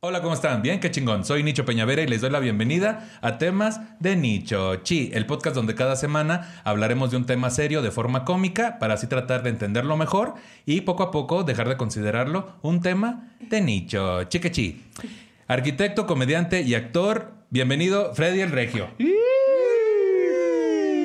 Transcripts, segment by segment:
Hola, ¿cómo están? Bien, qué chingón. Soy Nicho Peñavera y les doy la bienvenida a Temas de Nicho Chi, el podcast donde cada semana hablaremos de un tema serio de forma cómica para así tratar de entenderlo mejor y poco a poco dejar de considerarlo un tema de nicho. Chique chi. Arquitecto, comediante y actor, bienvenido Freddy el Regio.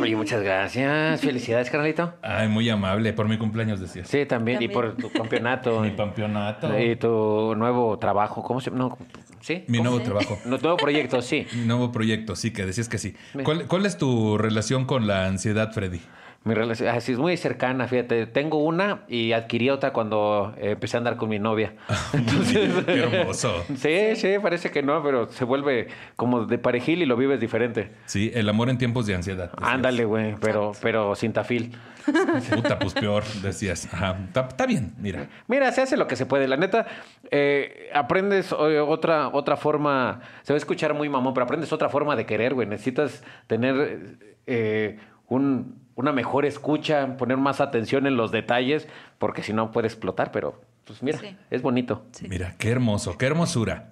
Oye, muchas gracias. Felicidades, carnalito. Ay, muy amable. Por mi cumpleaños decías. Sí, también. Y por tu campeonato. Mi campeonato. Y tu nuevo trabajo. ¿Cómo se No, ¿Sí? Mi ¿Cómo? nuevo trabajo. No, nuevo proyecto, sí. Mi nuevo proyecto, sí, que decías que sí. ¿Cuál, cuál es tu relación con la ansiedad, Freddy? Mi relación así es muy cercana, fíjate. Tengo una y adquirí otra cuando eh, empecé a andar con mi novia. Qué hermoso. Sí, sí, parece que no, pero se vuelve como de parejil y lo vives diferente. Sí, el amor en tiempos de ansiedad. decías. Ándale, güey, pero, pero sin tafil. Puta, pues peor, decías. Ajá. Está, bien, mira. Mira, se hace lo que se puede. La neta, eh, aprendes otra, otra forma. Se va a escuchar muy mamón, pero aprendes otra forma de querer, güey. Necesitas tener eh, un- una mejor escucha, poner más atención en los detalles, porque si no puede explotar, pero pues mira, Sí. es bonito. Mira, qué hermoso, qué hermosura.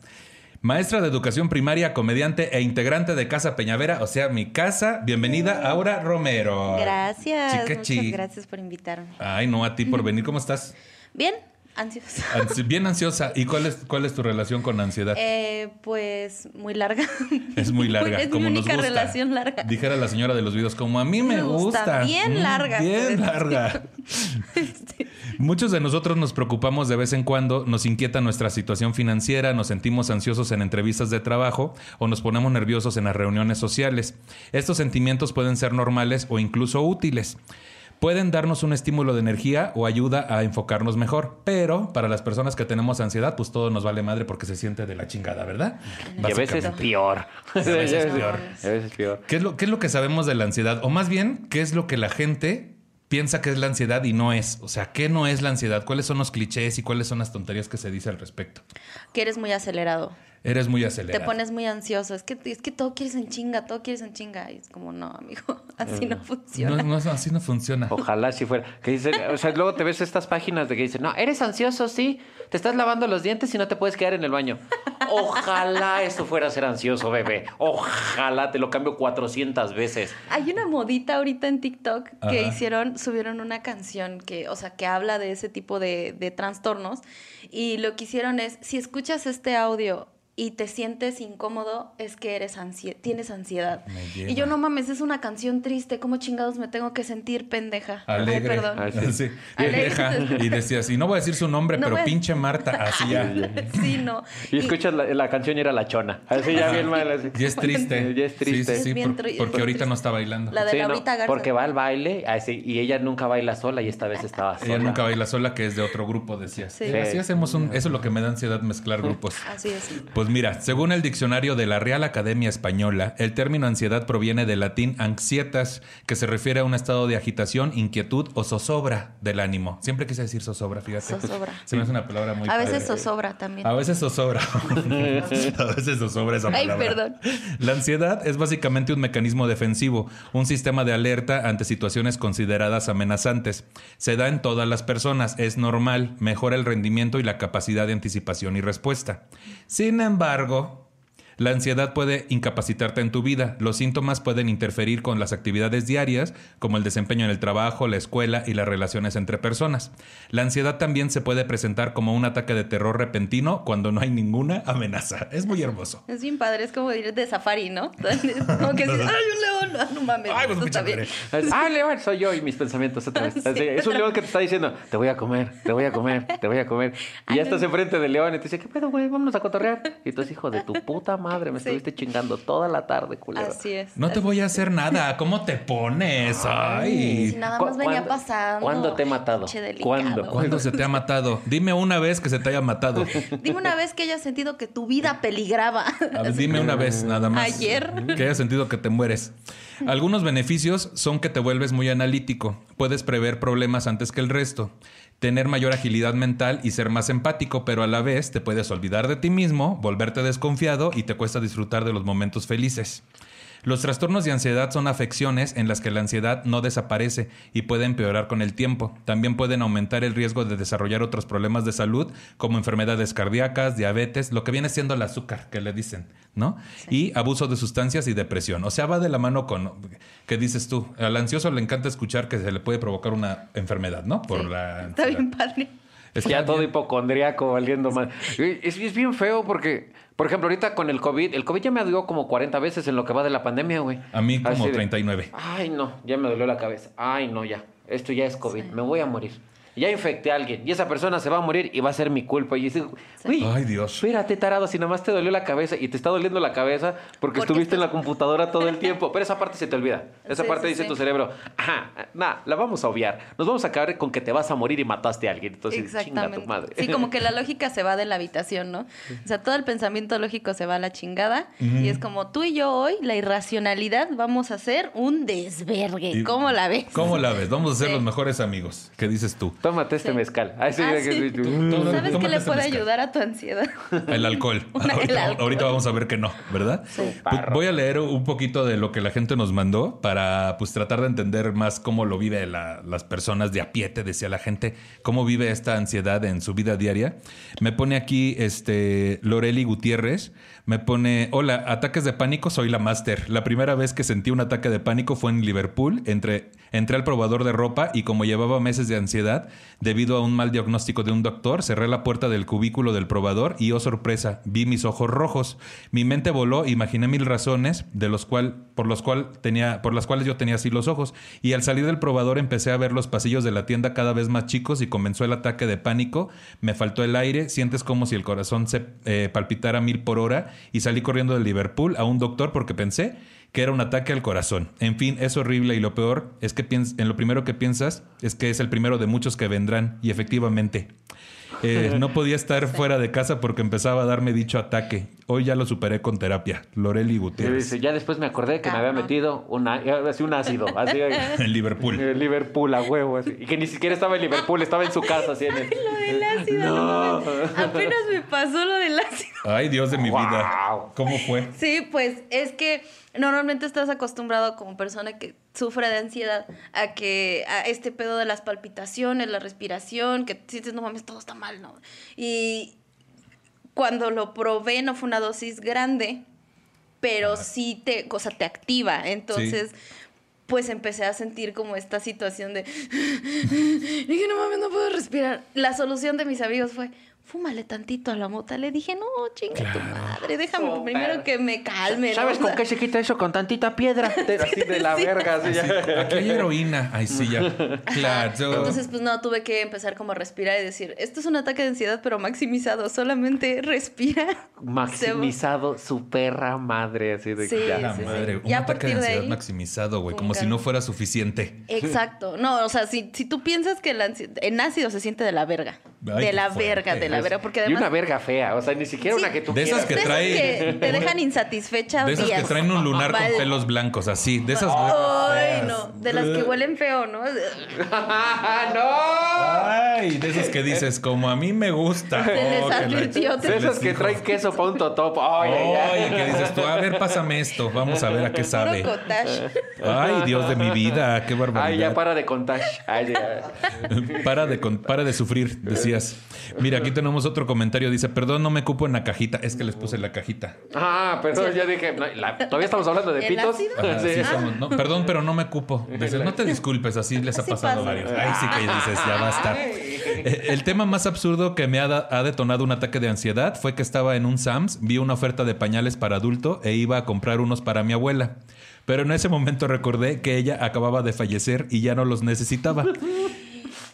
Maestra de educación primaria, comediante e integrante de Casa Peñavera, o sea, mi casa. Bienvenida, Aura Romero. Gracias. Chica Muchas chi. gracias por invitarme. Ay, no, a ti por venir. ¿Cómo estás? Bien, ansiosa. Ansi- Bien ansiosa. ¿Y cuál es, cuál es tu relación con ansiedad? Eh, pues muy larga. es muy larga, Es como mi nos única gusta. relación larga. Dijera la señora de los videos, como a mí me, Me gusta. gusta, bien Mm, larga, Bien larga. Muchos de nosotros nos preocupamos de vez en cuando, nos inquieta nuestra situación financiera, nos sentimos ansiosos en entrevistas de trabajo o nos ponemos nerviosos en las reuniones sociales. Estos sentimientos pueden ser normales o incluso útiles. Pueden darnos un estímulo de energía o ayuda a enfocarnos mejor, pero para las personas que tenemos ansiedad, pues todo nos vale madre porque se siente de la chingada, ¿verdad? Y a veces peor. a veces peor. A veces peor. ¿Qué es, lo, ¿Qué es lo que sabemos de la ansiedad? O más bien, ¿qué es lo que la gente piensa que es la ansiedad y no es? O sea, ¿qué no es la ansiedad? ¿Cuáles son los clichés y cuáles son las tonterías que se dice al respecto? Que eres muy acelerado. Eres muy Te acelerado. pones muy ansioso. Es que, es que todo quieres en chinga, todo quieres en chinga. Y es como, no, amigo, así no No, funciona. no, así no funciona. Ojalá si fuera. Que dicen, o sea, luego te ves estas páginas de que dicen, no, eres ansioso, sí. Te estás lavando los dientes y no te puedes quedar en el baño. Ojalá eso fuera ser ansioso, bebé. Ojalá te lo cambio 400 veces. Hay una modita ahorita en TikTok que Ajá. hicieron, subieron una canción que, o sea, que habla de ese tipo de, de trastornos. Y lo que hicieron es, si escuchas este audio y te sientes incómodo, es que eres ansie tienes ansiedad. Y yo, no mames, es una canción triste. ¿Cómo chingados me tengo que sentir pendeja? Ay, perdón. Ah, Sí. sí. Alegre. Vieja. Y decías, y no voy a decir su nombre, No pero pinche Marta, así ya. sí, no. Y escuchas la, la canción y era la chona. Así ya bien mal. así. Y es triste. Ya es triste. Sí, sí, sí, Es bien por- tri- porque ahorita triste. no está bailando. La de no, Laurita Garza. porque va al baile así, y ella nunca baila sola y esta vez estaba sola. Ella nunca baila sola, que es de otro grupo, decías. Sí. Así hacemos un... Eso es lo que me da ansiedad, mezclar grupos. Así es. Pues mira, según el diccionario de la Real Academia Española, el término ansiedad proviene del latín anxietas, que se refiere a un estado de agitación, inquietud o zozobra del ánimo. Siempre quise decir zozobra, fíjate. Zozobra. Se me hace una palabra muy A veces zozobra también. A veces zozobra. a veces zozobra esa Ay, palabra. perdón. La ansiedad es básicamente un mecanismo defensivo, un sistema de alerta ante situaciones consideradas amenazantes. Se da en todas las personas, es normal, mejora el rendimiento y la capacidad de anticipación y respuesta. Sin embargo, la ansiedad puede incapacitarte en tu vida. Los síntomas pueden interferir con las actividades diarias, como el desempeño en el trabajo, la escuela y las relaciones entre personas. La ansiedad también se puede presentar como un ataque de terror repentino cuando no hay ninguna amenaza. Es muy hermoso. Es bien padre, es como ir de safari, ¿no? Como que dices, ¡ay, un león! No, no mames. Ay, pues está bien. Ah, león, soy yo y mis pensamientos otra vez. Sí. Es un león que te está diciendo, te voy a comer, te voy a comer, te voy a comer. Y ya estás enfrente del león y te dice, ¿qué pedo, güey? Vámonos a cotorrear. Y tú es hijo de tu puta madre, me Sí. estuviste chingando toda la tarde, culero. Así es. No te voy a hacer nada. ¿Cómo te pones? Ay. Nada ¿Cu- más venía cuándo- pasando. cuándo te he matado? ¿Cuándo? ¿Cuándo se te ha matado? Dime una vez que se te haya matado. Dime una vez que hayas sentido que tu vida peligraba. A ver, dime una vez, nada más. Ayer. Que hayas sentido que te mueres. Algunos beneficios son que te vuelves muy analítico, puedes prever problemas antes que el resto, tener mayor agilidad mental y ser más empático, pero a la vez te puedes olvidar de ti mismo, volverte desconfiado y te cuesta disfrutar de los momentos felices. Los trastornos de ansiedad son afecciones en las que la ansiedad no desaparece y puede empeorar con el tiempo. También pueden aumentar el riesgo de desarrollar otros problemas de salud como enfermedades cardíacas, diabetes, lo que viene siendo el azúcar que le dicen, ¿no? Y abuso de sustancias y depresión. O sea, va de la mano con, ¿qué dices tú? Al ansioso le encanta escuchar que se le puede provocar una enfermedad, ¿no? Por Sí. la Está bien padre. Está ya todo hipocondriaco, valiendo mal. Es, es bien feo porque, por ejemplo, ahorita con el COVID, el COVID ya me dio como 40 veces en lo que va de la pandemia, güey. A mí como Así de, 39. Ay, no, ya me dolió la cabeza. Ay, no, ya. Esto ya es COVID. Me voy a morir. Ya infecté a alguien y esa persona se va a morir y va a ser mi culpa. Y dices, güey, Ay, Dios. espérate, tarado, si nada más te dolió la cabeza y te está doliendo la cabeza porque, Porque estuviste en la computadora todo el tiempo. Pero esa parte se te olvida. Esa Sí, parte sí, dice sí. tu cerebro, ajá, nada, la vamos a obviar. Nos vamos a acabar con que te vas a morir y mataste a alguien. Entonces, chinga Exactamente. tu madre. Sí, como que la lógica se va de la habitación, ¿no? O sea, todo el pensamiento lógico se va a la chingada y es como tú y yo hoy, la irracionalidad, vamos a hacer un desvergue. ¿Cómo la ves? ¿Cómo la ves? Vamos a ser Sí. los mejores amigos. ¿Qué dices tú? Tómate este Sí. mezcal. Sí, Ah, mira que- sí. Tú- ¿Sabes qué le este puede mezcal. ayudar a tu ansiedad? El alcohol. Una- el ahorita, alcohol. ahorita vamos a ver que no, ¿verdad? Pues voy a leer un poquito de lo que la gente nos mandó para pues tratar de entender más cómo lo vive la- las personas de a pie, te decía la gente, cómo vive esta ansiedad en su vida diaria. Me pone aquí este Loreli Gutiérrez, me pone, hola, ataques de pánico, soy la máster. La primera vez que sentí un ataque de pánico fue en Liverpool, entre, entré al probador de ropa y como llevaba meses de ansiedad debido a un mal diagnóstico de un doctor, cerré la puerta del cubículo del probador y oh sorpresa, vi mis ojos rojos. Mi mente voló, imaginé mil razones de los cual, por, los cual tenía, por las cuales yo tenía así los ojos. Y al salir del probador empecé a ver los pasillos de la tienda cada vez más chicos y comenzó el ataque de pánico. Me faltó el aire, sientes como si el corazón se eh, palpitara mil por hora y salí corriendo de Liverpool a un doctor porque pensé que era un ataque al corazón. En fin, es horrible y lo peor es que en lo primero que piensas es que es el primero de muchos que vendrán y efectivamente. Eh, no podía estar fuera de casa porque empezaba a darme dicho ataque. Hoy ya lo superé con terapia. Loreli Gutiérrez. dice, ya después me acordé que me había metido una, así un ácido, así En Liverpool. en Liverpool a huevo, así. Y que ni siquiera estaba en Liverpool, estaba en su casa, así en el... Lo del ácido, no. No. Apenas me pasó lo del ácido. Ay, Dios de mi Wow. vida. ¿Cómo fue? Sí, pues es que normalmente estás acostumbrado como persona que sufre de ansiedad a que a este pedo de las palpitaciones, la respiración, que sientes, no mames, todo está mal, ¿no? Y cuando lo probé no fue una dosis grande, pero sí te, o sea, te activa. Entonces, pues empecé a sentir como esta situación de, dije, no mames, no puedo respirar. La solución de mis amigos fue, fúmale tantito a la mota. Le dije, no, chinga tu madre, déjame primero que me calme. ¿Sabes con qué se quita eso? Con tantita piedra. Así de la Sí. verga, así ya. Aquí hay heroína. Ay, sí, ya. Claro. Entonces, pues no, tuve que empezar como a respirar y decir, esto es un ataque de ansiedad, pero maximizado, solamente respira. Maximizado su perra madre, así de Sí, que ya. la sí, sí. madre. Un Ya ataque de ansiedad ahí, maximizado, güey. Como si no fuera suficiente. Exacto. No, o sea, si, si tú piensas que el ansi- en ácido se siente de la verga. Ay, de la fuerte. verga, de la verga. Porque Y además... una verga fea, o sea, ni siquiera Sí, una que tú de esas quieras. que de esas trae- que te dejan insatisfecha De esas que traen un lunar con pelos blancos, así. De esas. Ay, feas. no. De las que huelen feo, ¿no? Ay, de esas que dices, como a mí me gusta. Se les Oh, advirtió. De esas que traen queso para un totopo. Ay. Oye, que dices tú, a ver, pásame esto, vamos a ver a qué sabe. Ay, Dios de mi vida, qué barbaridad. Ay, ya para de contar. Ay, ya. Para de, para de sufrir, decías. Mira, aquí tenemos otro comentario. Dice, perdón, no me cupo en la cajita. Es que les puse la cajita. Ah, perdón, ya dije. no, la- Todavía estamos hablando de ¿El pitos. ácido? Ajá, Sí. sí somos. No, perdón, pero no me cupo. Dices, no te disculpes, así les ha pasado pasa. varios. Ay, sí que dices, ya basta. Eh, El tema más absurdo que me ha, da- ha detonado un ataque de ansiedad fue que estaba en un Sams, vi una oferta de pañales para adulto e iba a comprar unos para mi abuela. Pero en ese momento recordé que ella acababa de fallecer y ya no los necesitaba.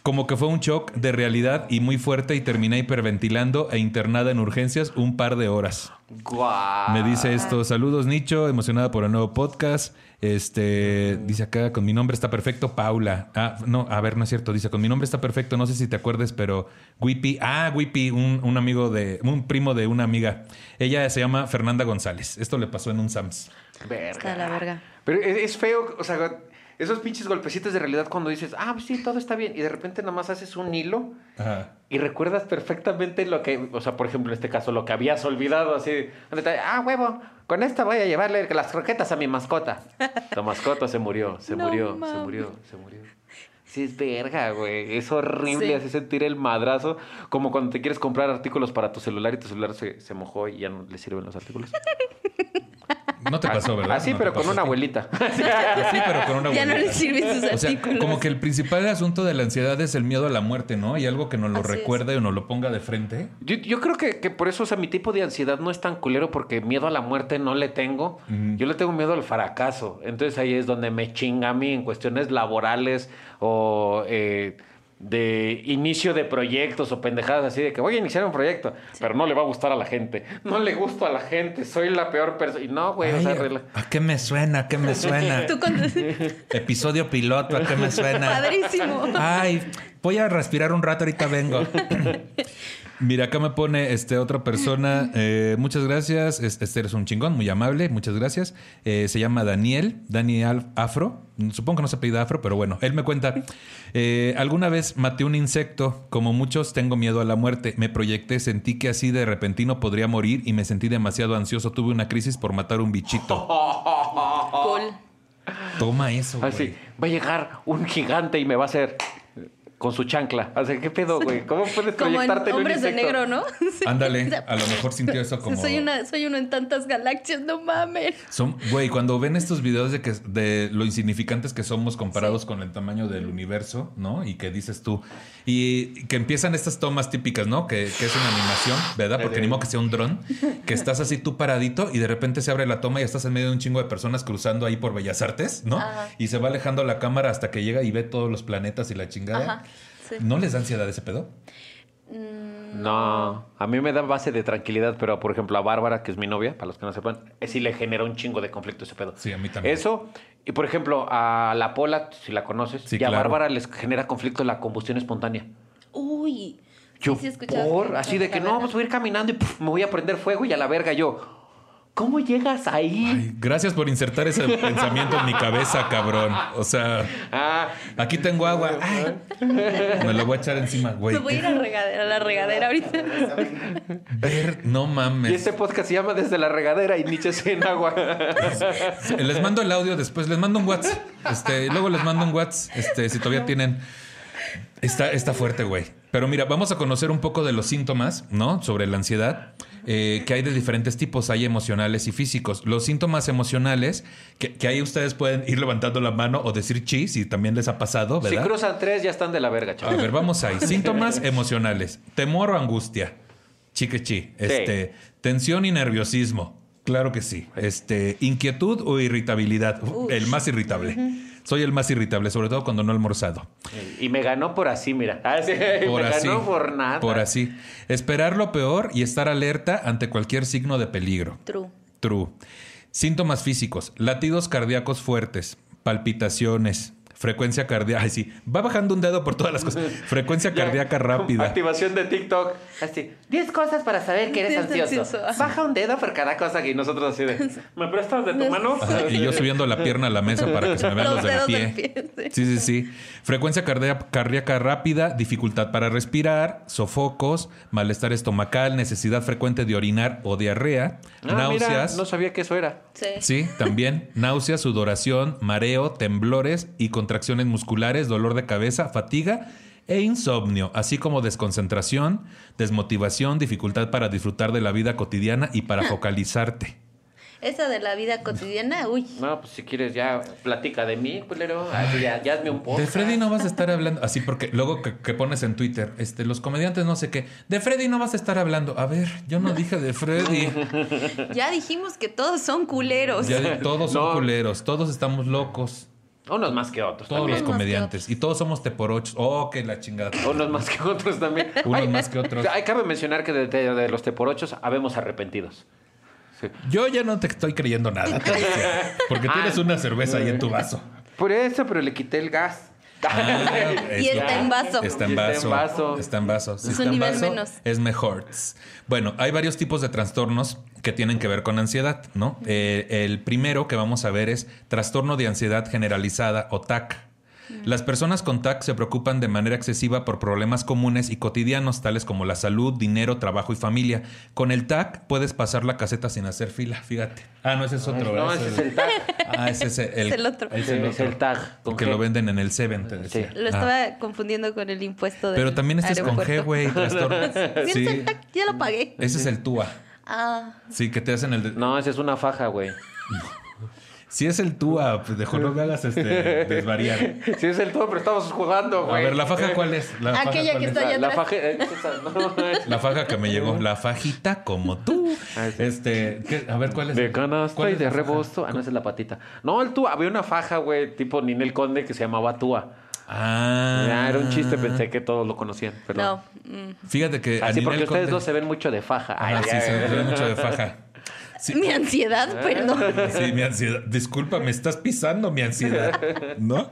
Como que fue un shock de realidad y muy fuerte y terminé hiperventilando e internada en urgencias un par de horas. Guau. Me dice esto, saludos Nicho, emocionada por el nuevo podcast. Este, dice acá, con mi nombre está perfecto, Paula. Ah, no, a ver, no es cierto, dice, con mi nombre está perfecto, no sé si te acuerdes, pero Wipi, ah, Wipi, un, un amigo de, un primo de una amiga. Ella se llama Fernanda González. Esto le pasó en un SAMS. Verga. Está la verga. Pero es, es feo, o sea, esos pinches golpecitos de realidad cuando dices, ah, pues sí, todo está bien, y de repente nada más haces un hilo Ajá. y recuerdas perfectamente lo que, o sea, por ejemplo, en este caso, lo que habías olvidado, así, donde te- ah, huevo, con esta voy a llevarle las croquetas a mi mascota. Tu mascota se murió, se No murió, se murió, se murió. Sí, es verga, güey. Es horrible Sí. así sentir el madrazo. Como cuando te quieres comprar artículos para tu celular y tu celular se, se mojó y ya no le sirven los artículos. No te pasó, ¿verdad? Así, No pero con una abuelita. Así, pero con una Ya no abuelita. le sirven sus O sea, artículos. como que el principal asunto de la ansiedad es el miedo a la muerte, ¿no? Y algo que nos lo Así es. recuerde o nos lo ponga de frente. Yo, yo creo que, que por eso, o sea, mi tipo de ansiedad no es tan culero porque miedo a la muerte no le tengo. Yo le tengo miedo al fracaso. Entonces ahí es donde me chinga a mí en cuestiones laborales o eh, de inicio de proyectos o pendejadas así de que voy a iniciar un proyecto, pero no le va a gustar a la gente. No le gusto a la gente, soy la peor persona. Y no, güey, o sea, rela- ¿A qué me suena? ¿A qué me suena? Tú con... Episodio piloto, ¿a qué me suena? Padrísimo. Ay, voy a respirar un rato, ahorita vengo. Mira, acá me pone este, otra persona. eh, muchas gracias. Es- Este eres un chingón, muy amable. Muchas gracias. Eh, se llama Daniel, Daniel Afro. Supongo que no se apellida Afro, pero bueno, él me cuenta. eh, alguna vez maté un insecto. Como muchos, tengo miedo a la muerte. Me proyecté, sentí que así de repentino podría morir y me sentí demasiado ansioso. Tuve una crisis por matar un bichito. Cool. Toma eso, güey. Así, va a llegar un gigante y me va a hacer con su chancla. O sea, ¿qué pedo, güey? ¿Cómo puedes Como en proyectarte en un Hombres de? Negro, ¿no? Sí. Ándale, a lo mejor sintió eso como... Soy, una, soy uno en tantas galaxias, no mames. Son, güey, cuando ven estos videos de que de lo insignificantes que somos comparados con el tamaño del universo, ¿no? Y que dices tú, y que empiezan estas tomas típicas, ¿no? Que, que es una animación, ¿verdad? Porque ni modo que sea un dron, que estás así tú paradito y de repente se abre la toma y estás en medio de un chingo de personas cruzando ahí por Bellas Artes, ¿no? Ajá. Y se va alejando la cámara hasta que llega y ve todos los planetas y la chingada. Ajá. Sí. ¿No les da ansiedad ese pedo? Mm, No, a mí me da base de tranquilidad, pero por ejemplo a Bárbara, que es mi novia, para los que no sepan, eh, sí le genera un chingo de conflicto ese pedo. Sí, a mí también. Eso, y por ejemplo a la Pola, si la conoces, Sí, y a claro. Bárbara les genera conflicto la combustión espontánea. Uy. Yo, Sí, sí, escuchas por, así de que no, pues voy a ir caminando y puf, me voy a prender fuego y a la verga yo. ¿Cómo llegas ahí? Ay, gracias por insertar ese pensamiento en mi cabeza, cabrón. O sea, Ah, aquí tengo agua. Ay, me lo voy a echar encima, güey. Me voy a ir a, regadera, a la regadera ahorita. Ver, no y mames. este podcast se llama Desde la regadera y Nietzsche sin agua. Les mando el audio después, les mando un WhatsApp. Este, luego les mando un WhatsApp, este, si todavía tienen. Está, está fuerte, güey. Pero mira, vamos a conocer un poco de los síntomas, ¿no? Sobre la ansiedad, eh, que hay de diferentes tipos, hay emocionales y físicos. Los síntomas emocionales, que, que ahí ustedes pueden ir levantando la mano o decir chi, si también les ha pasado, si ¿verdad? cruzan tres ya están de la verga, A chaval. ver, vamos ahí. Síntomas emocionales. Temor o angustia. Chique chi. Este, tensión y nerviosismo. Claro que sí. Este, inquietud o irritabilidad. Uf, el más irritable. Soy el más irritable, sobre todo cuando no he almorzado. Y me ganó por así, mira. Ah, sí, Por me así. ganó por nada. Por así. Esperar lo peor y estar alerta ante cualquier signo de peligro. True. True. Síntomas físicos. Latidos cardíacos fuertes. Palpitaciones. Frecuencia cardíaca. Ay, sí. Va bajando un dedo por todas las cosas. Frecuencia cardíaca rápida. Activación de TikTok. Así. 10 cosas para saber que eres ansioso. Baja un dedo por cada cosa y nosotros así de. ¿Me prestas de tu mano? Ajá, y yo subiendo la pierna a la mesa para que se me vean los, Los del dedos pie. del pie, sí. Sí, sí, sí. Frecuencia cardíaca, cardíaca rápida, dificultad para respirar, sofocos, malestar estomacal, necesidad frecuente de orinar o diarrea, Ah, mira, náuseas. no sabía que eso era. Sí. Sí, también náuseas, sudoración, mareo, temblores y contracciones musculares, dolor de cabeza, fatiga e insomnio, así como desconcentración, desmotivación, dificultad para disfrutar de la vida cotidiana y para focalizarte. Esa de la vida cotidiana, uy. No, pues si quieres ya platica de mí, culero. Así ya, ya hazme un poco. De Freddy no vas a estar hablando así porque luego que, que pones en Twitter, este, los comediantes no sé qué, de Freddy no vas a estar hablando. A ver, yo no dije de Freddy. Ya dijimos que todos son culeros. Ya todos son No. culeros, todos estamos locos, Unos más que otros todos también. los comediantes y todos somos teporochos. Oh, que la chingada. Unos más que otros también. Unos Ay, más que otros. Hay cabe mencionar que de, de- de los teporochos habemos arrepentidos. Sí. Yo ya no te estoy creyendo nada, porque tienes una cerveza ahí en tu vaso. Por eso, pero le quité el gas. Ah, Y está en vaso. Está en Está en vaso. Está en vaso. Si Es está un en nivel vaso, menos. es mejor. Bueno, hay varios tipos de trastornos que tienen que ver con ansiedad, ¿no? Eh, el primero que vamos a ver es trastorno de ansiedad generalizada o TAC. Las personas con TAC se preocupan de manera excesiva por problemas comunes y cotidianos, tales como la salud, dinero, trabajo y familia. Con el TAC puedes pasar la caseta sin hacer fila, fíjate. Ah, no, ese es otro, No, ese es el tag. Ah, ese es el, Es el otro. Es Ese el, es otro. el tag. con Que G. lo venden en el Seven, te decía. Sí. Lo Ah. estaba confundiendo con el impuesto de. Pero también este es con G, güey. trastorno. Sí. Sí. el tac, ya lo pagué. Ese es el TUA. Ah, Sí, que te hacen el... de- No, esa es una faja, güey. Si es el TUA, pues dejo no me hagas este, desvariar. Sí, es el todo, pero estamos jugando, A güey. ver, ¿la faja cuál es? ¿La faja Aquella que es? está La, allá la atrás. faja. eh, esa, no, es- La faja que me llegó, la fajita como tú. Ah. Este, ¿qué? a ver, ¿cuál es? De canasta ¿Cuál y es de rebosto. Ah, no, esa es la patita. No, el Tua. Había una faja, güey, tipo Ninel Conde que se llamaba Tua. Ah. Ah, era un chiste, pensé que todos lo conocían. Perdón. no. mm. Fíjate que Así porque ustedes dos se ven mucho de faja. Ay, sí, ay, se ay. ve mucho de faja. Sí. Mi ansiedad, perdón. Sí, mi ansiedad. Disculpa, me estás pisando mi ansiedad. ¿No?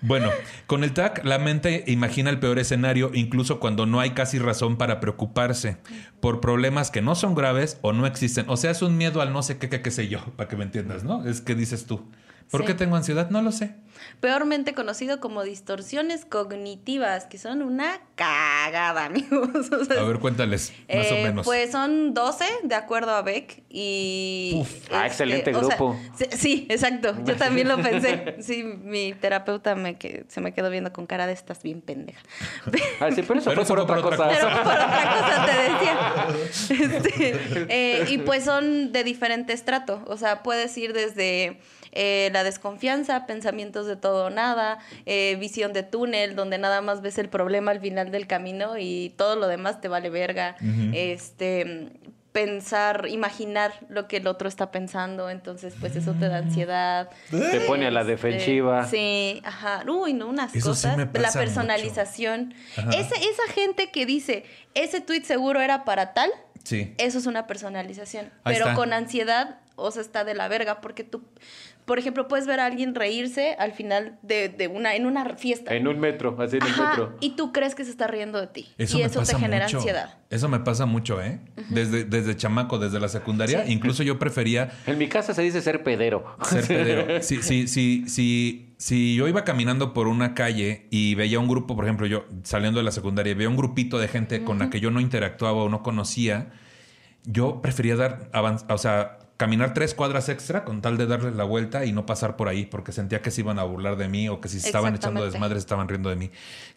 Bueno, con el TAC, la mente imagina el peor escenario, incluso cuando no hay casi razón para preocuparse por problemas que no son graves o no existen. O sea, es un miedo al no sé qué, qué, qué sé yo, para que me entiendas, ¿no? Es que dices tú. ¿Por Sí. qué tengo ansiedad? No lo sé. Peormente conocido como distorsiones cognitivas, que son una cagada, amigos. O sea, A ver, cuéntales, más o Eh, menos. Pues son 12, de acuerdo a Beck. Y. este, Ah, excelente o sea, grupo. sí, exacto. Yo también lo pensé. Sí, mi terapeuta me que, se me quedó viendo con cara de estas bien pendeja. Ah, sí, pero eso Pero fue eso por otra por otra cosa. Pero por otra cosa te decía. Este, eh, y pues son de diferente estrato. O sea, puedes ir desde eh, la desconfianza, pensamientos de todo o nada, eh, visión de túnel, donde nada más ves el problema al final del camino y todo lo demás te vale verga. Este pensar, imaginar lo que el otro está pensando, entonces pues eso te da ansiedad. Te pone a la Este, defensiva. Sí, ajá. Uy, no, unas Eso sí cosas. me la personalización. Esa, esa gente que dice, ese tweet seguro era para tal, Sí. eso es una personalización. Ahí Pero está. con ansiedad, o sea, está de la verga, porque tú, por ejemplo, puedes ver a alguien reírse al final de, de una, en una fiesta. En un metro, así en el Ajá, metro. y tú crees que se está riendo de ti. Eso y me eso pasa te genera mucho. ansiedad. Eso me pasa mucho, ¿eh? desde, desde chamaco, desde la secundaria. Sí. Incluso yo prefería En mi casa se dice ser pedero. ser pedero. Si, si, si, si, si yo iba caminando por una calle y veía un grupo, por ejemplo, yo saliendo de la secundaria, veía un grupito de gente con la que yo no interactuaba o no conocía, yo prefería dar, o sea, caminar tres cuadras extra con tal de darles la vuelta y no pasar por ahí porque sentía que se iban a burlar de mí o que si se estaban echando desmadres estaban riendo de mí.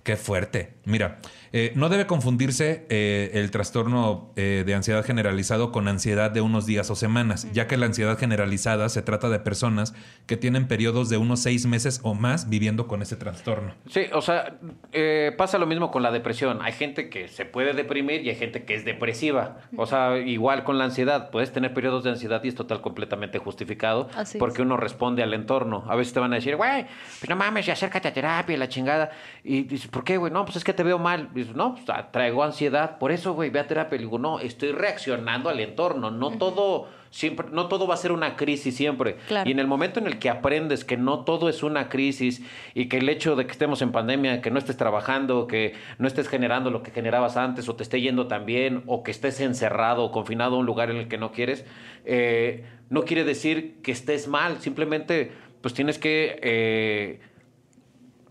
Qué fuerte. Mira, eh, no debe confundirse eh, el trastorno eh, de ansiedad generalizado con ansiedad de unos días o semanas, ya que la ansiedad generalizada se trata de personas que tienen periodos de unos seis meses o más viviendo con ese trastorno. Sí, o sea, eh, pasa lo mismo con la depresión. Hay gente que se puede deprimir y hay gente que es depresiva. O sea, igual con la ansiedad. Puedes tener periodos de ansiedad y es total completamente justificado Así porque es. uno responde al entorno. A veces te van a decir, güey, pues no mames, y acércate a terapia la chingada. Y dices, ¿por qué, güey? No, pues es que te veo mal. Y dices, no, pues traigo ansiedad. Por eso, güey, ve a terapia. Y digo, no, estoy reaccionando al entorno. No todo... Siempre, no todo va a ser una crisis siempre. Claro. Y en el momento en el que aprendes que no todo es una crisis y que el hecho de que estemos en pandemia, que no estés trabajando, que no estés generando lo que generabas antes o te esté yendo tan bien o que estés encerrado o confinado a un lugar en el que no quieres, eh, no quiere decir que estés mal. Simplemente pues tienes que... eh,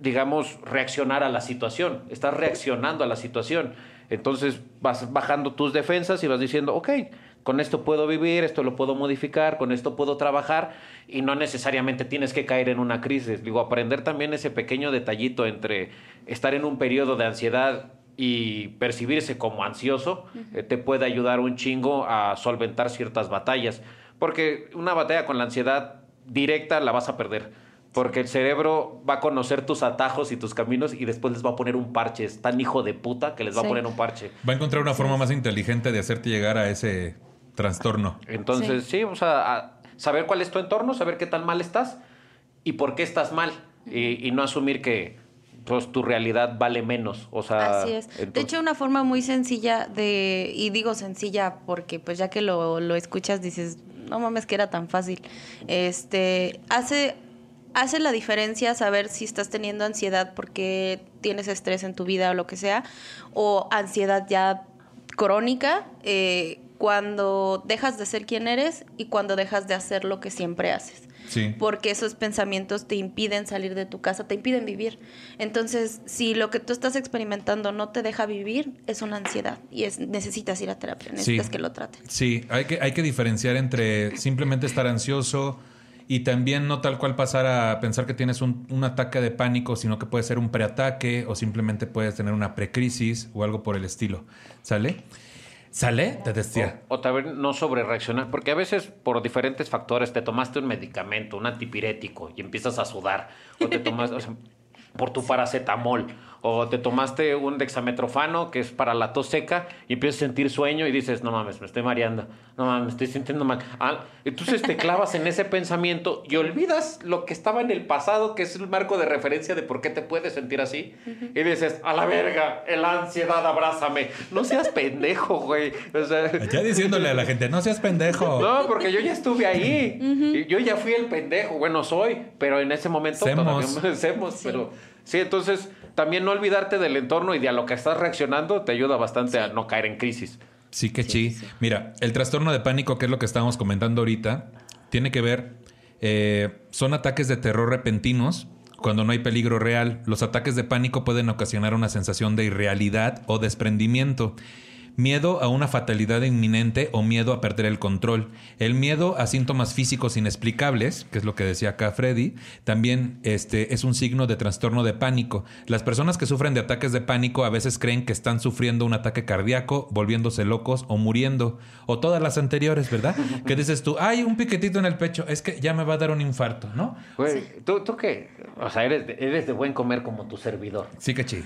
digamos, reaccionar a la situación. Estás reaccionando a la situación. Entonces vas bajando tus defensas y vas diciendo, ok, con esto puedo vivir, esto lo puedo modificar, con esto puedo trabajar y no necesariamente tienes que caer en una crisis. Digo, aprender también ese pequeño detallito entre estar en un periodo de ansiedad y percibirse como ansioso eh, te puede ayudar un chingo a solventar ciertas batallas. Porque una batalla con la ansiedad directa la vas a perder. Porque el cerebro va a conocer tus atajos y tus caminos y después les va a poner un parche. Es tan hijo de puta que les va Sí. a poner un parche. Va a encontrar una forma más inteligente de hacerte llegar a ese trastorno. Entonces, sí, o sea, a- saber cuál es tu entorno, saber qué tan mal estás y por qué estás mal. Y, y no asumir que pues, tu realidad vale menos. O sea, Así es. de hecho, una forma muy sencilla de, y digo sencilla porque pues ya que lo, lo escuchas dices, no mames que era tan fácil. Este, hace hace la diferencia saber si estás teniendo ansiedad porque tienes estrés en tu vida o lo que sea, o ansiedad ya crónica, eh, cuando dejas de ser quien eres y cuando dejas de hacer lo que siempre haces. Sí. Porque esos pensamientos te impiden salir de tu casa, te impiden vivir. Entonces, si lo que tú estás experimentando no te deja vivir, es una ansiedad y es, necesitas ir a terapia, necesitas Sí. que lo traten. Sí, hay que, hay que diferenciar entre simplemente estar ansioso y también no tal cual pasar a pensar que tienes un, un ataque de pánico, sino que puede ser un preataque o simplemente puedes tener una precrisis o algo por el estilo. ¿Sale? ¿Sale? Te decía. O también no sobre reaccionar, porque a veces por diferentes factores te tomaste un medicamento, un antipirético y empiezas a sudar, o te tomas o sea, por tu paracetamol, o te tomaste un dexametrofano que es para la tos seca y empiezas a sentir sueño y dices, no mames, me estoy mareando, no mames, me estoy sintiendo mal. Ah, entonces te clavas en ese pensamiento y olvidas lo que estaba en el pasado, que es el marco de referencia de por qué te puedes sentir así, y dices, a la verga, la ansiedad, abrázame. No seas pendejo, güey. O sea, Ya diciéndole a la gente, no seas pendejo. no, porque yo ya estuve ahí. Y Yo ya fui el pendejo. Bueno, soy, pero en ese momento Semos. todavía semos, pero sí, entonces también no olvidarte del entorno y de a lo que estás reaccionando te ayuda bastante a no caer en crisis. Sí, que sí. Mira, el trastorno de pánico, que es lo que estábamos comentando ahorita, tiene que ver, eh, son ataques de terror repentinos cuando no hay peligro real. Los ataques de pánico pueden ocasionar una sensación de irrealidad o desprendimiento. Miedo a una fatalidad inminente o miedo a perder el control. El miedo a síntomas físicos inexplicables, que es lo que decía acá Freddy, también este, es un signo de trastorno de pánico. Las personas que sufren de ataques de pánico a veces creen que están sufriendo un ataque cardíaco, volviéndose locos o muriendo. O todas las anteriores, ¿verdad? Que dices tú, hay un piquetito en el pecho, es que ya me va a dar un infarto, ¿no? Güey, ¿tú, ¿tú qué? O sea, eres de, eres de buen comer como tu servidor. Sí, que sí.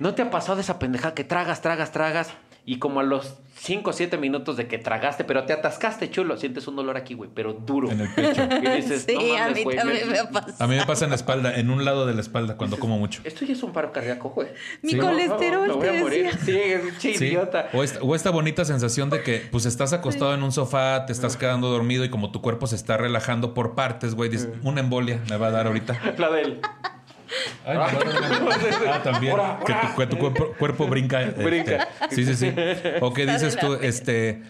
¿No te ha pasado esa pendeja que tragas, tragas, tragas? Y como a los 5 o 7 minutos de que tragaste, pero te atascaste, chulo, sientes un dolor aquí, güey, pero duro. En el pecho. Y dices, sí, no a mí güey, también me- pasado. A mí me pasa en la espalda, en un lado de la espalda, cuando como mucho. Esto ya es un paro cardíaco, güey. Mi Sí. colesterol, Me voy a morir. Sí, che, Sí. idiota. O, esta, o esta bonita sensación de que pues estás acostado en un sofá, te estás quedando dormido y como tu cuerpo se está relajando por partes, güey, dices, una embolia me va a dar ahorita. La del. Ay, ah, también. Ora, Que tu, que tu cuerpo, cuerpo brinca. este, Brinca. Sí, sí, sí. O que Está dices de tú, este,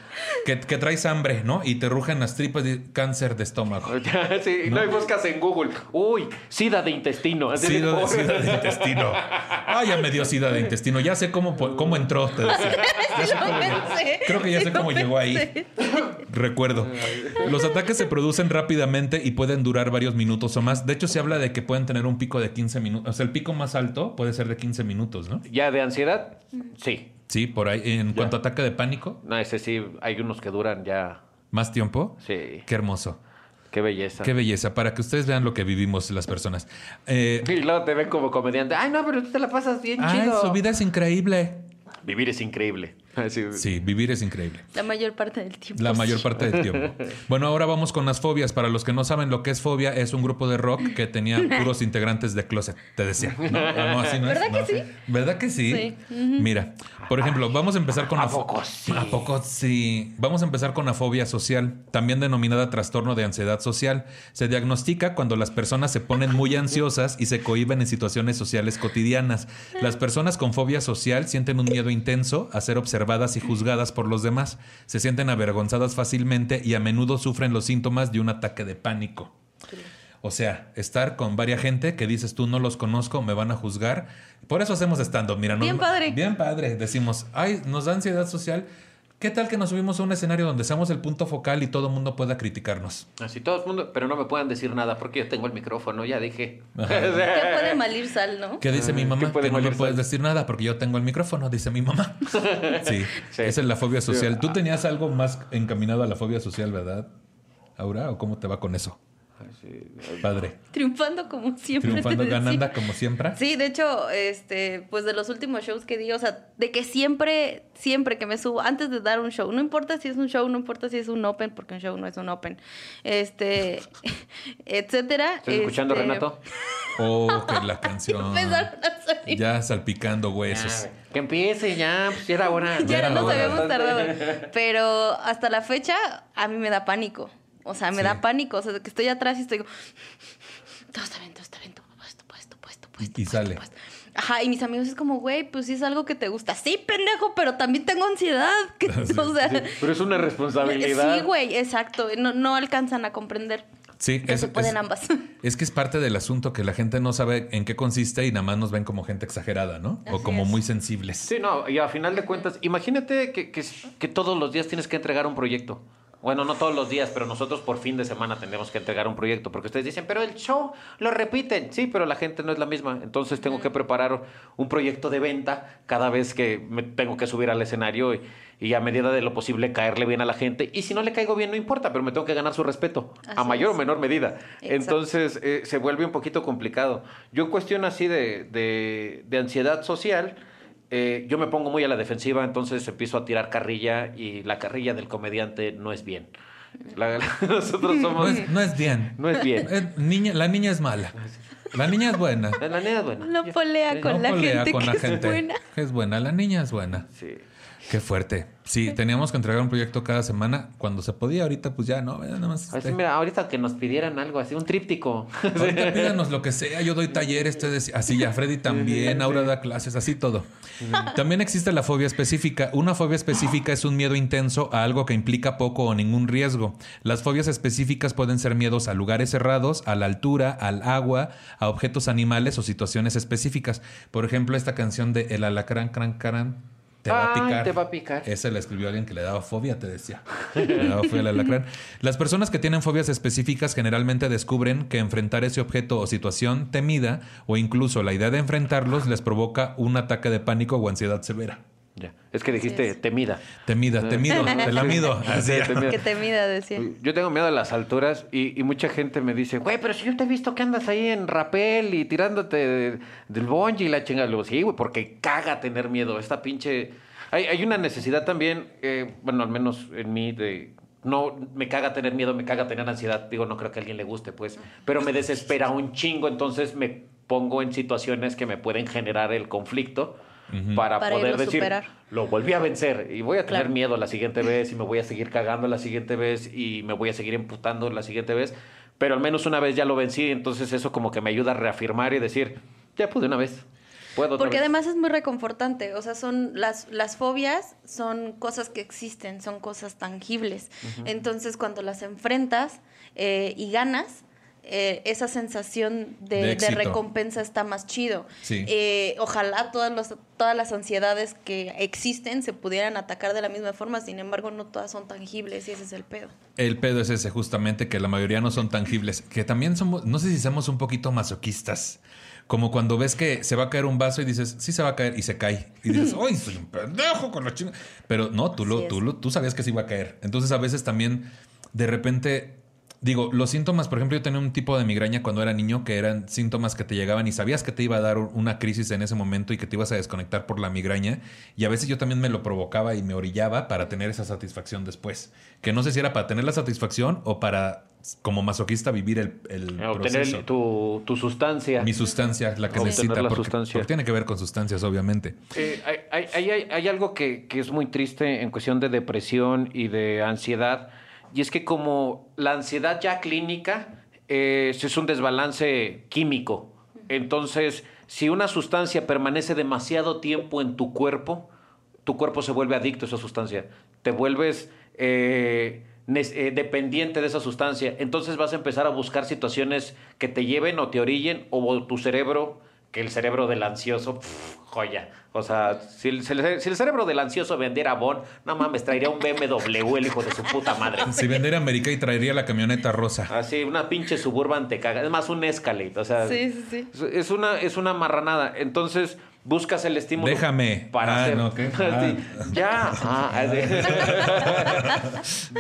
que, que traes hambre, ¿no? Y te rugen las tripas y cáncer de estómago. sí, no. y buscas en Google. Uy, sida de intestino. De- Sida de, sida de intestino. Ah, ya me dio sida de intestino. Ya sé cómo, cómo entró, te decía. Ya sé Lo cómo llegó. pensé, Creo que ya sé cómo llegó ahí. Recuerdo. Los ataques se producen rápidamente y pueden durar varios minutos o más. De hecho, se habla de que pueden tener un pico de 15 minutos. O sea, el pico más alto puede ser de 15 minutos, ¿no? Ya de ansiedad, sí. Sí, por ahí. En cuanto a ataque de pánico, No, ese sí, hay unos que duran ya. más tiempo. Sí. Qué hermoso. Qué belleza. Qué belleza. Para que ustedes vean lo que vivimos las personas. Eh, Y luego te ven como comediante. Ay, no, pero tú te la pasas bien ay, chido. su vida es increíble. Vivir es increíble. Así- Sí, vivir es increíble. La mayor parte del tiempo. La mayor parte del tiempo. Bueno, ahora vamos con las fobias. Para los que no saben lo que es fobia, es un grupo de rock que tenía puros integrantes de closet, te decía. No, no, así no es. ¿Verdad que No. sí? ¿Verdad que sí? Sí. Mira, por ejemplo, vamos a empezar con ¿A la poco sí? ¿A poco sí? Vamos a empezar con la fobia social, también denominada trastorno de ansiedad social. Se diagnostica cuando las personas se ponen muy ansiosas y se cohiben en situaciones sociales cotidianas. Las personas con fobia social sienten un miedo intenso a ser observadas y juzgadas por los demás. Se sienten avergonzadas fácilmente y a menudo sufren los síntomas de un ataque de pánico. O sea, estar con varias gente que dices tú no los conozco, me van a juzgar. Por eso hacemos stand-up. Mira, no- Bien padre. Bien padre. Decimos, ay, nos da ansiedad social. ¿Qué tal que nos subimos a un escenario donde seamos el punto focal y todo el mundo pueda criticarnos? Así todo el mundo, pero no me puedan decir nada porque yo tengo el micrófono, ya dije. ¿Qué puede malir sal, no? ¿Qué dice mi mamá? ¿Qué puede que no me puedes decir nada porque yo tengo el micrófono, dice mi mamá. Sí, Sí. esa es la fobia social. Tú ah. tenías algo más encaminado a la fobia social, ¿verdad? Aura, ¿o cómo te va con eso? Padre. Triunfando como siempre. Triunfando, ganando como siempre. Sí, de hecho, este, pues de los últimos shows que di, o sea, de que siempre, siempre que me subo, antes de dar un show, no importa si es un show, no importa si es un open, porque un show no es un open, este, etcétera. ¿Estás escuchando, este, Renato? Oh, que la canción. Ya salpicando huesos. Ya, que empiece ya, pues ya era hora. Ya era nos hora. habíamos tardado. Pero hasta la fecha, a mí me da pánico. O sea, me Sí. da pánico. O sea, de que estoy atrás y estoy. todo está bien, todo está bien, todo puesto, puesto, puesto, puesto. Y puesto, sale. puesto. Ajá, y mis amigos es como, güey, pues sí es algo que te gusta. Sí, pendejo, pero también tengo ansiedad. Que- Sí, o sea, Pero es una responsabilidad. sí, güey, exacto. No, no alcanzan a comprender Sí, que es, se pueden es- ambas. es que es parte del asunto que la gente no sabe en qué consiste y nada más nos ven como gente exagerada, ¿no? o como es. muy sensibles. Sí, no, y a final de cuentas, imagínate que, que, que todos los días tienes que entregar un proyecto. Bueno, no todos los días, pero nosotros por fin de semana tenemos que entregar un proyecto, porque ustedes dicen, pero el show lo repiten. Sí, pero la gente no es la misma. Entonces tengo que preparar un proyecto de venta cada vez que me tengo que subir al escenario y, y a medida de lo posible caerle bien a la gente. Y si no le caigo bien, no importa, pero me tengo que ganar su respeto, a mayor es. o menor medida. Exacto. Entonces eh, se vuelve un poquito complicado. Yo en cuestión así de, de, de ansiedad social, eh, yo me pongo muy a la defensiva, entonces empiezo a tirar carrilla y la carrilla del comediante no es bien. La- nosotros No somos... es, no es bien. No es bien. Eh, niña, la niña es mala. La niña es buena. La neta es buena. No polea con no la polea gente con que la es gente. buena. que es buena. La niña es buena. Sí. Qué fuerte. Sí, teníamos que entregar un proyecto cada semana cuando se podía. Ahorita, pues ya no. Nada más. Así, este, mira, ahorita que nos pidieran algo así, un tríptico. Ahorita pídanos lo que sea, yo doy talleres, ustedes, así ya Freddy también, Aura da clases, así todo. También existe la fobia específica. Una fobia específica es un miedo intenso a algo que implica poco o ningún riesgo. Las fobias específicas pueden ser miedos a lugares cerrados, a la altura, al agua, a objetos animales o situaciones específicas. Por ejemplo, esta canción de El alacrán, cran, caran, te va a picar. te va a picar. Esa la escribió alguien que le daba fobia, te decía. Le daba fobia al alacrán. Las personas que tienen fobias específicas generalmente descubren que enfrentar ese objeto o situación temida o incluso la idea de enfrentarlos les provoca un ataque de pánico o ansiedad severa. Ya. Es que dijiste es. temida. Temida, temido, te la mido. Así. Sí, temida. Que te mida, decía. Yo tengo miedo a las alturas y, y mucha gente me dice, güey, pero si yo te he visto que andas ahí en rapel y tirándote de- del bungee y la chingada. Le digo, sí, güey, porque caga tener miedo. Esta pinche... Hay, hay una necesidad también, eh, bueno, al menos en mí, de... No, me caga tener miedo, me caga tener ansiedad. Digo, no creo que a alguien le guste, pues. Pero me desespera un chingo, entonces me pongo en situaciones que me pueden generar el conflicto para, Para poder decir, superar. lo volví a vencer y voy a tener Claro. miedo la siguiente vez y me voy a seguir cagando la siguiente vez y me voy a seguir emputando la siguiente vez, pero al menos una vez ya lo vencí, entonces eso como que me ayuda a reafirmar y decir, ya pude una vez, puedo Porque vez". además es muy reconfortante, o sea, son las, las fobias son cosas que existen, son cosas tangibles. Entonces, cuando las enfrentas eh, y ganas, eh, esa sensación De de, de éxito. recompensa está más chido. Sí. Eh, ojalá todas, los- todas las ansiedades que existen se pudieran atacar de la misma forma, sin embargo, no todas son tangibles y ese es el pedo. El pedo es ese, justamente, que la mayoría no son tangibles. Que también somos, no sé si somos un poquito masoquistas. Como cuando ves que se va a caer un vaso y dices, sí se va a caer, y se cae. Y dices, ¡ay, soy un pendejo con la chinga! Pero no, tú, lo, es. tú, lo- tú sabías que se iba a caer. Entonces, a veces también, de repente, digo, los síntomas, por ejemplo, yo tenía un tipo de migraña cuando era niño que eran síntomas que te llegaban y sabías que te iba a dar una crisis en ese momento y que te ibas a desconectar por la migraña. Y a veces yo también me lo provocaba y me orillaba para tener esa satisfacción después. Que no sé si era para tener la satisfacción o para, como masoquista, vivir el, el obtener proceso. tu, tu sustancia. Mi sustancia, la que Obtener necesita. la porque, sustancia. porque tiene que ver con sustancias, obviamente. Eh, hay- hay- hay algo que, que es muy triste en cuestión de depresión y de ansiedad, y es que como la ansiedad ya clínica eh, es un desbalance químico. Entonces, si una sustancia permanece demasiado tiempo en tu cuerpo, tu cuerpo se vuelve adicto a esa sustancia. Te vuelves eh, eh, dependiente de esa sustancia. Entonces vas a empezar a buscar situaciones que te lleven o te orillen o tu cerebro, que el cerebro del ansioso, joya. O sea, si el, si cerebro del ansioso vendiera Bon, no mames, traería un BMW el hijo de su puta madre. Si vendiera América y traería la camioneta rosa. Así, una pinche suburban te caga. Es más, un Escalade. O sea, Sí, sí, sí. es- una, es una marranada. Entonces, buscas el estímulo. Déjame. Para Ah, hacer. no, ¿qué? Sí, Ah. Ya. Ah,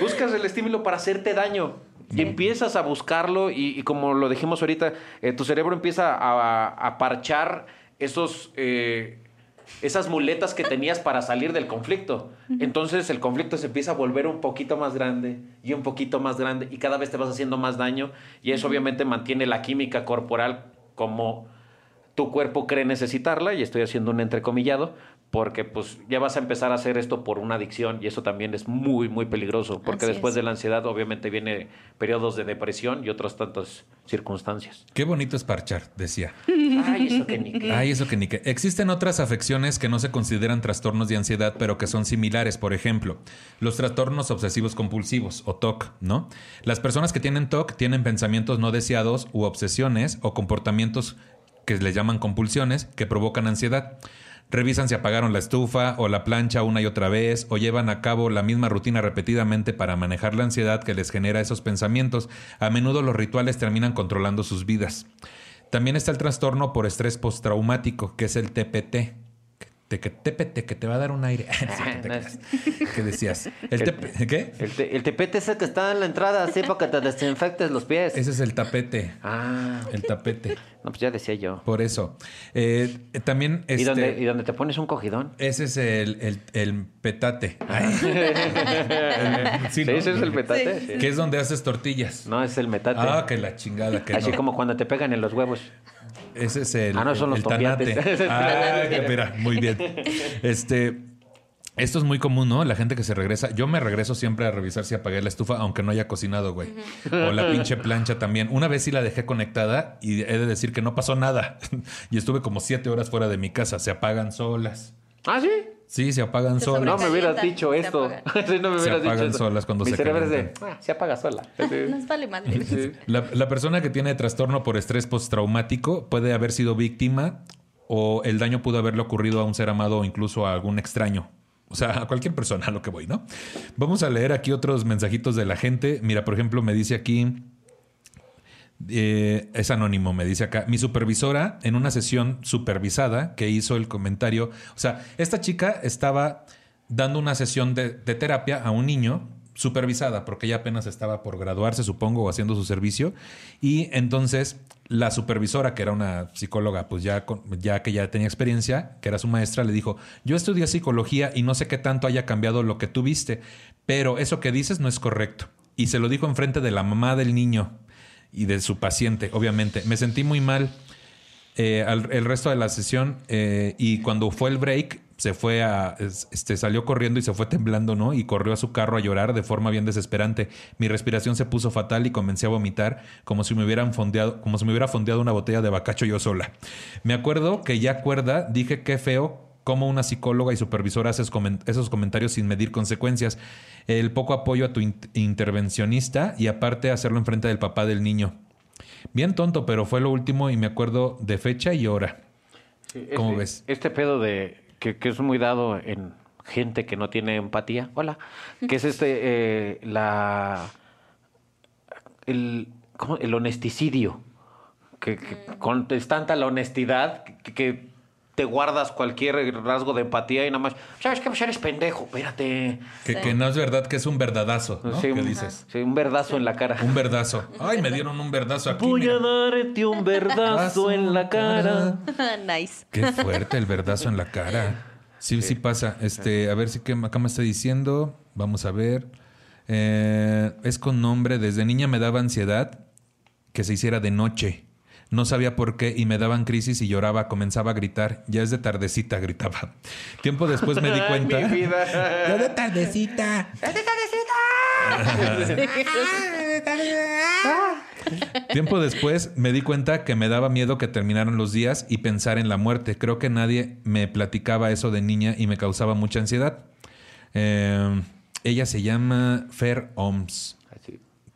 buscas el estímulo para hacerte daño. Y empiezas a buscarlo y, y como lo dijimos ahorita, eh, tu cerebro empieza a, a parchar esos, eh, esas muletas que tenías para salir del conflicto. Entonces el conflicto se empieza a volver un poquito más grande y un poquito más grande y cada vez te vas haciendo más daño y eso obviamente mantiene la química corporal como tu cuerpo cree necesitarla, y estoy haciendo un entrecomillado, porque pues ya vas a empezar a hacer esto por una adicción y eso también es muy, muy peligroso, porque Así después es. de la ansiedad obviamente viene periodos de depresión y otras tantas circunstancias. Qué bonito es parchar, decía. Ay, eso que ni qué. Ay, eso que ni que. Existen otras afecciones que no se consideran trastornos de ansiedad, pero que son similares. Por ejemplo, los trastornos obsesivos compulsivos o TOC, ¿no? Las personas que tienen TOC tienen pensamientos no deseados u obsesiones o comportamientos que les llaman compulsiones que provocan ansiedad. Revisan si apagaron la estufa o la plancha una y otra vez o llevan a cabo la misma rutina repetidamente para manejar la ansiedad que les genera esos pensamientos. A menudo los rituales terminan controlando sus vidas. También está el trastorno por estrés postraumático, que es el TPT. Te- que- te va a dar un aire. Creas. ¿Qué decías? ¿El TP ¿Qué? El, te- el tepete es el que está en la entrada, así para que te desinfectes los pies. Ese es el tapete. Ah, El tapete. no, pues ya decía yo. Por eso. Eh, también ¿Y, este, donde, ¿Y donde te pones un cogidón? Ese es el, el, el petate. El- sí, Sí, ¿no? ese es el petate. Sí. Que es donde haces tortillas. No, es el metate. Ah, que la chingada. Que Así no. como cuando te pegan en los huevos. Ese es el, Ah, no, son los el tanate. Ah, mira, muy bien. Este, esto es muy común, ¿no? La gente que se regresa. Yo me regreso siempre a revisar si apagué la estufa, aunque no haya cocinado, güey. O la pinche plancha también. Una vez sí la dejé conectada y he de decir que no pasó nada. y estuve como siete horas fuera de mi casa. Se apagan solas. Ah, sí. Sí, se apagan Se solas. No me hubieras dicho se esto. Sí, no me Se hubieras dicho apagan esto. solas cuando Mi se cerebro es de, ah, se apaga sola. Nos vale madre. Sí. La, la persona que tiene trastorno por estrés postraumático puede haber sido víctima o el daño pudo haberle ocurrido a un ser amado o incluso a algún extraño. O sea, a cualquier persona a lo que voy, ¿no? Vamos a leer aquí otros mensajitos de la gente. Mira, por ejemplo, me dice aquí, eh, es anónimo, me dice acá, mi supervisora en una sesión supervisada que hizo el comentario, o sea, esta chica estaba dando una sesión de, terapia a un niño supervisada, porque ella apenas estaba por graduarse, supongo, o haciendo su servicio, y entonces la supervisora, que era una psicóloga, pues ya, ya que ya tenía experiencia, que era su maestra, le dijo, yo estudié psicología y no sé qué tanto haya cambiado lo que tú viste, pero eso que dices no es correcto. Y se lo dijo enfrente de la mamá del niño y de su paciente, obviamente. Me sentí muy mal eh, el resto de la sesión eh, y cuando fue el break se fue este salió corriendo y se fue temblando no y corrió a su carro a llorar de forma bien desesperante. Mi respiración se puso fatal y comencé a vomitar como si me hubieran fondeado como si me hubiera fondeado una botella de bacacho yo sola. Me acuerdo que ya cuerda dije qué feo cómo una psicóloga y supervisora hace esos comentarios sin medir consecuencias el poco apoyo a tu in- intervencionista y aparte hacerlo enfrente del papá del niño Bien tonto, pero fue lo último y me acuerdo de fecha y hora. ¿Cómo Este- ves? Este pedo de que, que es muy dado en gente que no tiene empatía. Hola. Que es este eh, la el ¿cómo? el honesticidio. Que, que con, es tanta la honestidad que, que te guardas cualquier rasgo de empatía y nada más. ¿Sabes qué? Pues eres pendejo. Espérate. Que, Sí. que no es verdad que es un verdadazo, ¿no? Sí, ¿Qué un- dices? Sí, un verdazo en la cara. Un verdazo. Ay, me dieron un verdazo aquí. Voy mira. a darte un verdazo en la cara. nice. Qué fuerte el verdazo en la cara. Sí, sí pasa. Este, a ver si que acá me está diciendo. Vamos a ver. Eh, es con nombre. Desde niña me daba ansiedad que se hiciera de noche. No sabía por qué y me daban crisis y lloraba, comenzaba a gritar. Ya es de tardecita, gritaba. Tiempo después me di cuenta. Mi vida. Ya de tardecita. Tiempo después me di cuenta que me daba miedo que terminaran los días y pensar en la muerte. Creo que nadie me platicaba eso de niña y me causaba mucha ansiedad. Eh, ella se llama Fer Oms.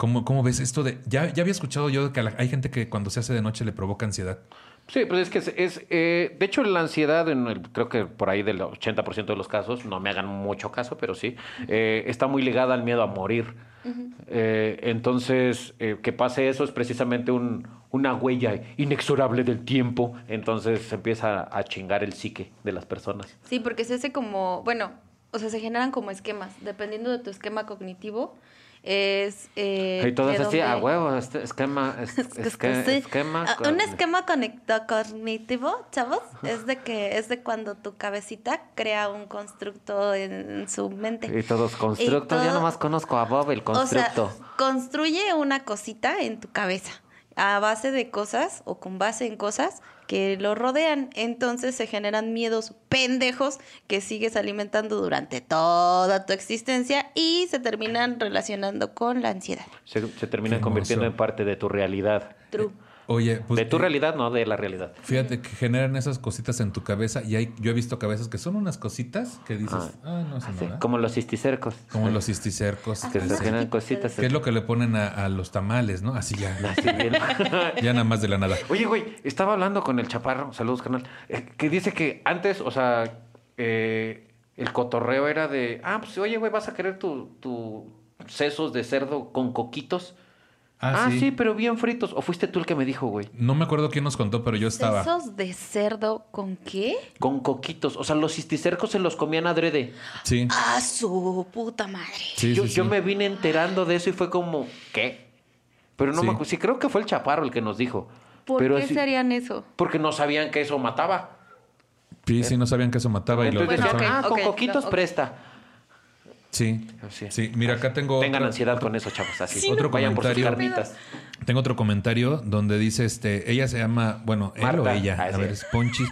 ¿Cómo, cómo ves esto de.? Ya, ya había escuchado yo que la- hay gente que cuando se hace de noche le provoca ansiedad. Sí, pues es que es, es, eh, de hecho la ansiedad, en el- creo que por ahí del 80% de los casos, no me hagan mucho caso, pero sí, eh, está muy ligada al miedo a morir. Eh, entonces, eh, que pase eso es precisamente un, una huella inexorable del tiempo, entonces se empieza a chingar el psique de las personas. Sí, porque se hace como, bueno, o sea, se generan como esquemas. Dependiendo de tu esquema cognitivo, es... Eh, y de así, a huevo, este esquema, es- esque- sí. esquema. Ah, Un esquema conecto- cognitivo, chavos, es de que es de cuando tu cabecita crea un constructo en su mente. Y todos constructos, todo- nomás conozco a Bob, el O sea, constructo. construye una cosita en tu cabeza a base de cosas o con base en cosas que lo rodean. Entonces se generan miedos pendejos que sigues alimentando durante toda tu existencia y se terminan relacionando con la ansiedad. Se, se terminan convirtiendo en parte de tu realidad. True. Oye, pues. de tu eh, realidad, no de la realidad. Fíjate que generan esas cositas en tu cabeza y hay, yo he visto cabezas que son unas cositas que dices, Ah. ah, no Sí, nada. como los cisticercos. Como los cisticercos. Que se generan cositas. que es lo que le ponen a, a los tamales, ¿no? Así ya. Así. Ya nada más de la nada. Oye, güey, estaba hablando con el chaparro, saludos, canal, eh, que dice que antes, o sea, eh, el cotorreo era de, ah, pues oye, güey, vas a querer tu, tu sesos de cerdo con coquitos. Ah, sí. pero bien fritos. ¿O fuiste tú el que me dijo, güey? No me acuerdo quién nos contó, pero yo estaba. ¿Sesos de cerdo con qué? Con coquitos. O sea, los cisticercos se los comían adrede. Sí. ¡Ah, su puta madre! Sí, yo, sí, yo me vine enterando de eso y fue como, ¿qué? Pero no Sí. me acuerdo. Sí, creo que fue el chaparro el que nos dijo. ¿Por pero qué sí- se harían eso? Porque no sabían que eso mataba. Sí, sí, no sabían que eso mataba y lo Entonces Bueno, ah, con coquitos no, presta. Sí. Sí. Sí, mira, acá tengo. Tengan otro- ansiedad con eso, chavos. Así. Sí, Otro Vayan por sus comentario. carnitas. Tengo otro comentario donde dice este, ella se llama, bueno, él o ella, Ah, a sí. ver, es Ponchis.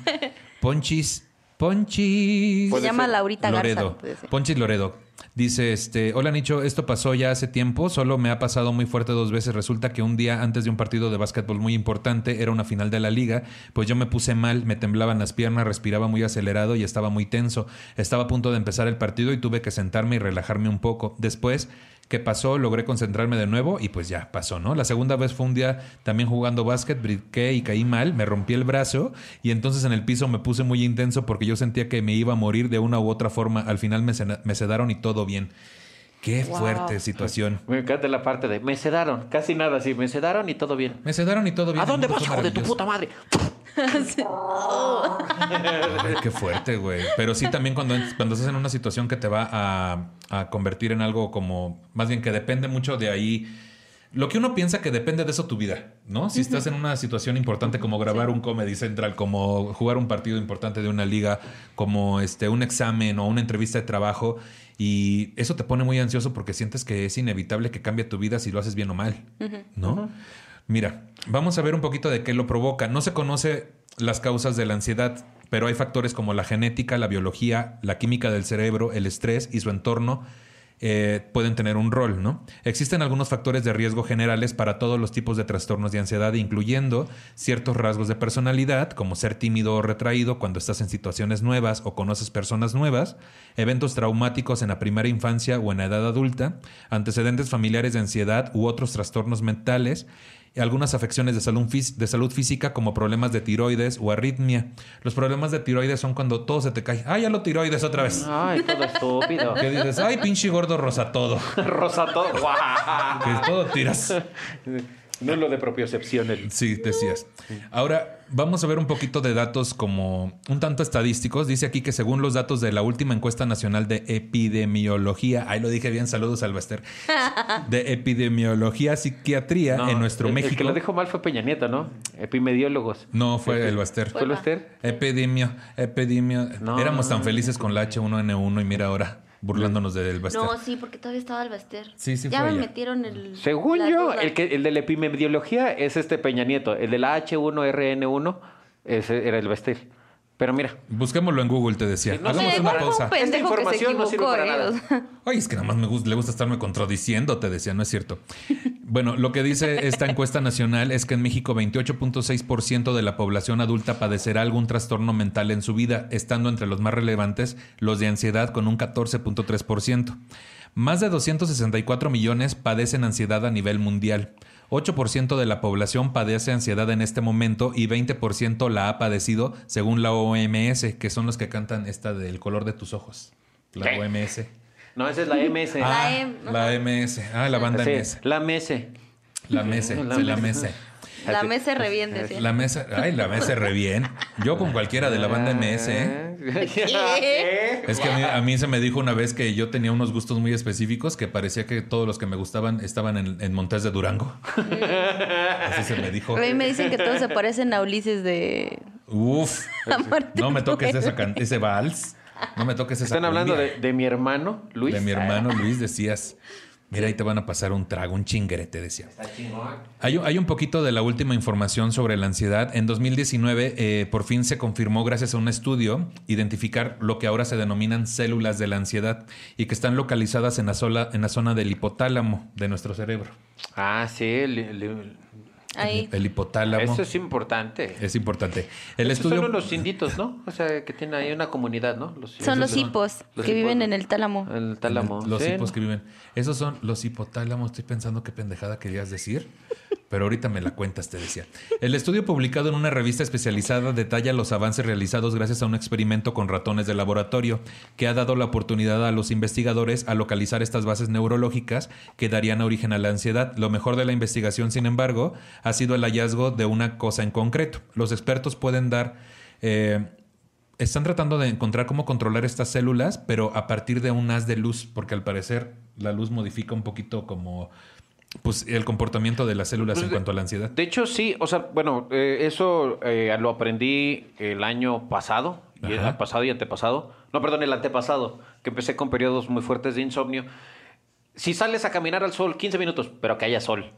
Ponchis. Ponchis. Se llama ser. Laurita Garza. Loredo. ser. Ponchis Loredo. Dice, este, hola Nicho, esto pasó ya hace tiempo, solo me ha pasado muy fuerte dos veces. Resulta que un día antes de un partido de básquetbol muy importante, era una final de la liga, pues yo me puse mal, me temblaban las piernas, respiraba muy acelerado y estaba muy tenso. Estaba a punto de empezar el partido y tuve que sentarme y relajarme un poco. Después, ¿qué pasó? Logré concentrarme de nuevo y pues ya pasó, ¿no? La segunda vez fue un día también jugando básquet, brinqué y caí mal, me rompí el brazo y entonces en el piso me puse muy intenso porque yo sentía que me iba a morir de una u otra forma. Al final me, me sedaron y todo bien. Qué Wow. fuerte situación. Me encanta la parte de me sedaron. Casi nada así. Me sedaron y todo bien. Me sedaron y todo bien. ¿A dónde vas, hijo de tu puta madre? Ay, qué fuerte, güey. Pero sí también cuando, cuando estás en una situación que te va a, a convertir en algo como, más bien que depende mucho de ahí. Lo que uno piensa que depende de eso tu vida, ¿no? Si estás en una situación importante como grabar un Comedy Central, como jugar un partido importante de una liga, como este un examen o una entrevista de trabajo, y eso te pone muy ansioso porque sientes que es inevitable que cambie tu vida si lo haces bien o mal, ¿no? Mira, vamos a ver un poquito de qué lo provoca. No se conoce las causas de la ansiedad, pero hay factores como la genética, la biología, la química del cerebro, el estrés y su entorno eh, pueden tener un rol, ¿no? Existen algunos factores de riesgo generales para todos los tipos de trastornos de ansiedad, incluyendo ciertos rasgos de personalidad, como ser tímido o retraído cuando estás en situaciones nuevas o conoces personas nuevas, eventos traumáticos en la primera infancia o en la edad adulta, antecedentes familiares de ansiedad u otros trastornos mentales, y algunas afecciones de salud, de salud física como problemas de tiroides o arritmia. Los problemas de tiroides son cuando todo se te cae. Ah, ya lo tiroides otra vez. Ay, todo estúpido. Que dices, ay, pinche gordo rosa todo. Rosa todo. ¡Guau! Que todo tiras. No es lo de propiocepción. El... Sí, decías. Ahora vamos a ver un poquito de datos como un tanto estadísticos. Dice aquí que según los datos de la última encuesta nacional de epidemiología, ahí lo dije bien, saludos al Baster, de epidemiología psiquiatría No, en nuestro el- México. El que lo dijo mal fue Peña Nieto, ¿no? Epimediólogos. No, fue el Baster. ¿Fue el Baster? Epidemio, epidemio. No. Éramos tan felices con la H1N1 y mira ahora burlándonos del Baster. No, sí, porque todavía estaba el Baster. Sí, sí Ya fue me ella. metieron el. Según yo, duda. el, que, el de la epimediología es este Peña Nieto. El de la H1RN1 ese era el Baster. Pero mira, Busquémoslo en Google, te decía. No Hagamos una un pausa. pendejo Esta que se información no sirve equivocó, para ¿eh? nada. O sea, Ay, es que nada más me gusta, le gusta estarme contradiciendo, te decía, no es cierto. Bueno, lo que dice esta encuesta nacional es que en México 28.6% de la población adulta padecerá algún trastorno mental en su vida, estando entre los más relevantes los de ansiedad con un 14.3%. Más de 264 millones padecen ansiedad a nivel mundial. 8% de la población padece ansiedad en este momento y 20% la ha padecido según la OMS, que son los que cantan esta del color de tus ojos. La ¿Qué? OMS. no, esa es la MS. Ah, M, la MS. Ah, la banda Sí, MS. la MS. La mesa. La sí, la mesa. mesa. la Así. mesa re bien, decía. La mesa. Ay, la mesa re bien. Yo con cualquiera de la banda MS. ¿eh? ¿Qué? Es que a mí, a mí se me dijo una vez que yo tenía unos gustos muy específicos que parecía que todos los que me gustaban estaban en, en Montes de Durango. Así se me dijo. A mí me dicen que todos se parecen a Ulises de. Uf. No me toques duele. esa can- ese vals. No me toques esa Están hablando de, de mi hermano, Luis. De mi hermano Luis, decías. Mira, ahí te van a pasar un trago, un chinguerete, decía. Está chingón. Hay, hay un poquito de la última información sobre la ansiedad. En 2019, eh, por fin se confirmó, gracias a un estudio, identificar lo que ahora se denominan células de la ansiedad y que están localizadas en la, sola- en la zona del hipotálamo de nuestro cerebro. Ah, sí. el- el- Ahí. El hipotálamo Eso es importante. es importante. El estudio. son los inditos, ¿no? O sea, que tienen ahí una comunidad, ¿no? Los Son los hipos los que hipos, viven en el tálamo. El tálamo. Los sí. hipos que viven. Esos son los hipotálamos. Estoy pensando qué pendejada querías decir. Pero ahorita me la cuentas, te decía. El estudio publicado en una revista especializada detalla los avances realizados gracias a un experimento con ratones de laboratorio que ha dado la oportunidad a los investigadores a localizar estas bases neurológicas que darían origen a la ansiedad. Lo mejor de la investigación, sin embargo, ha sido el hallazgo de una cosa en concreto. Los expertos pueden dar... eh, están tratando de encontrar cómo controlar estas células, pero a partir de un haz de luz, porque al parecer la luz modifica un poquito como pues el comportamiento de las células Pues en de- cuanto a la ansiedad. De hecho, sí. O sea, bueno, eh, eso eh, lo aprendí el año pasado. Y el pasado y antepasado. No, perdón, el antepasado. Que empecé con periodos muy fuertes de insomnio. Si sales a caminar al sol 15 minutos, pero que haya sol.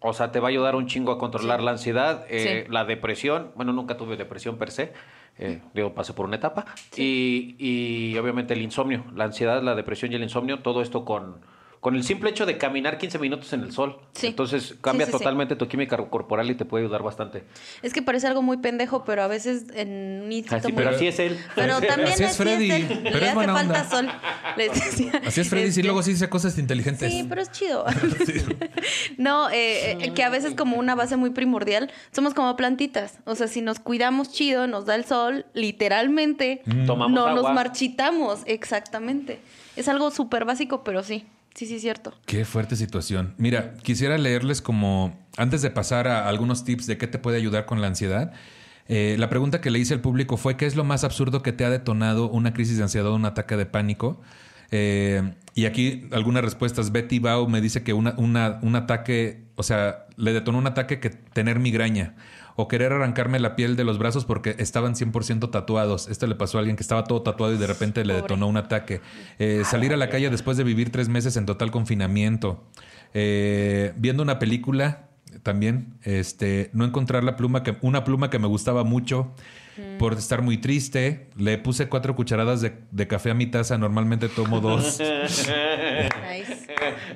O sea, te va a ayudar un chingo a controlar Sí. la ansiedad, eh, Sí. la depresión. Bueno, nunca tuve depresión per se. Eh, digo, pasé por una etapa. Y, y obviamente el insomnio, la ansiedad, la depresión y el insomnio, todo esto con, con el simple hecho de caminar 15 minutos en el sol. Sí. Entonces cambia Sí, sí, sí. totalmente tu química corporal y te puede ayudar bastante. Es que parece algo muy pendejo, pero a veces en un instinto Así, muy- pero así es él. Pero también Así es Freddy, él. pero Le es hace buena falta onda. sol. Les decía. Así es Freddy, sí, Este, luego sí dice cosas inteligentes. Sí, pero es chido. no, eh, eh, que a veces como una base muy primordial, somos como plantitas. O sea, si nos cuidamos chido, nos da el sol, literalmente, Mm. Tomamos no nos agua. marchitamos. Exactamente. Es algo súper básico, pero sí. Sí, sí, cierto. Qué fuerte situación. Mira, quisiera leerles como, antes de pasar a algunos tips de qué te puede ayudar con la ansiedad, eh, la pregunta que le hice al público fue, ¿qué es lo más absurdo que te ha detonado una crisis de ansiedad o un ataque de pánico? Eh, y aquí algunas respuestas. Betty Bau me dice que una- un ataque, o sea, le detonó un ataque que tener migraña o querer arrancarme la piel de los brazos porque estaban 100% tatuados. Esto le pasó a alguien que estaba todo tatuado y de repente le detonó un ataque. Eh, salir a la calle después de vivir tres meses en total confinamiento. Eh, viendo una película también, este, no encontrar la pluma que, una pluma que me gustaba mucho por estar muy triste. Le puse cuatro cucharadas de, de café a mi taza. Normalmente tomo dos. Nice.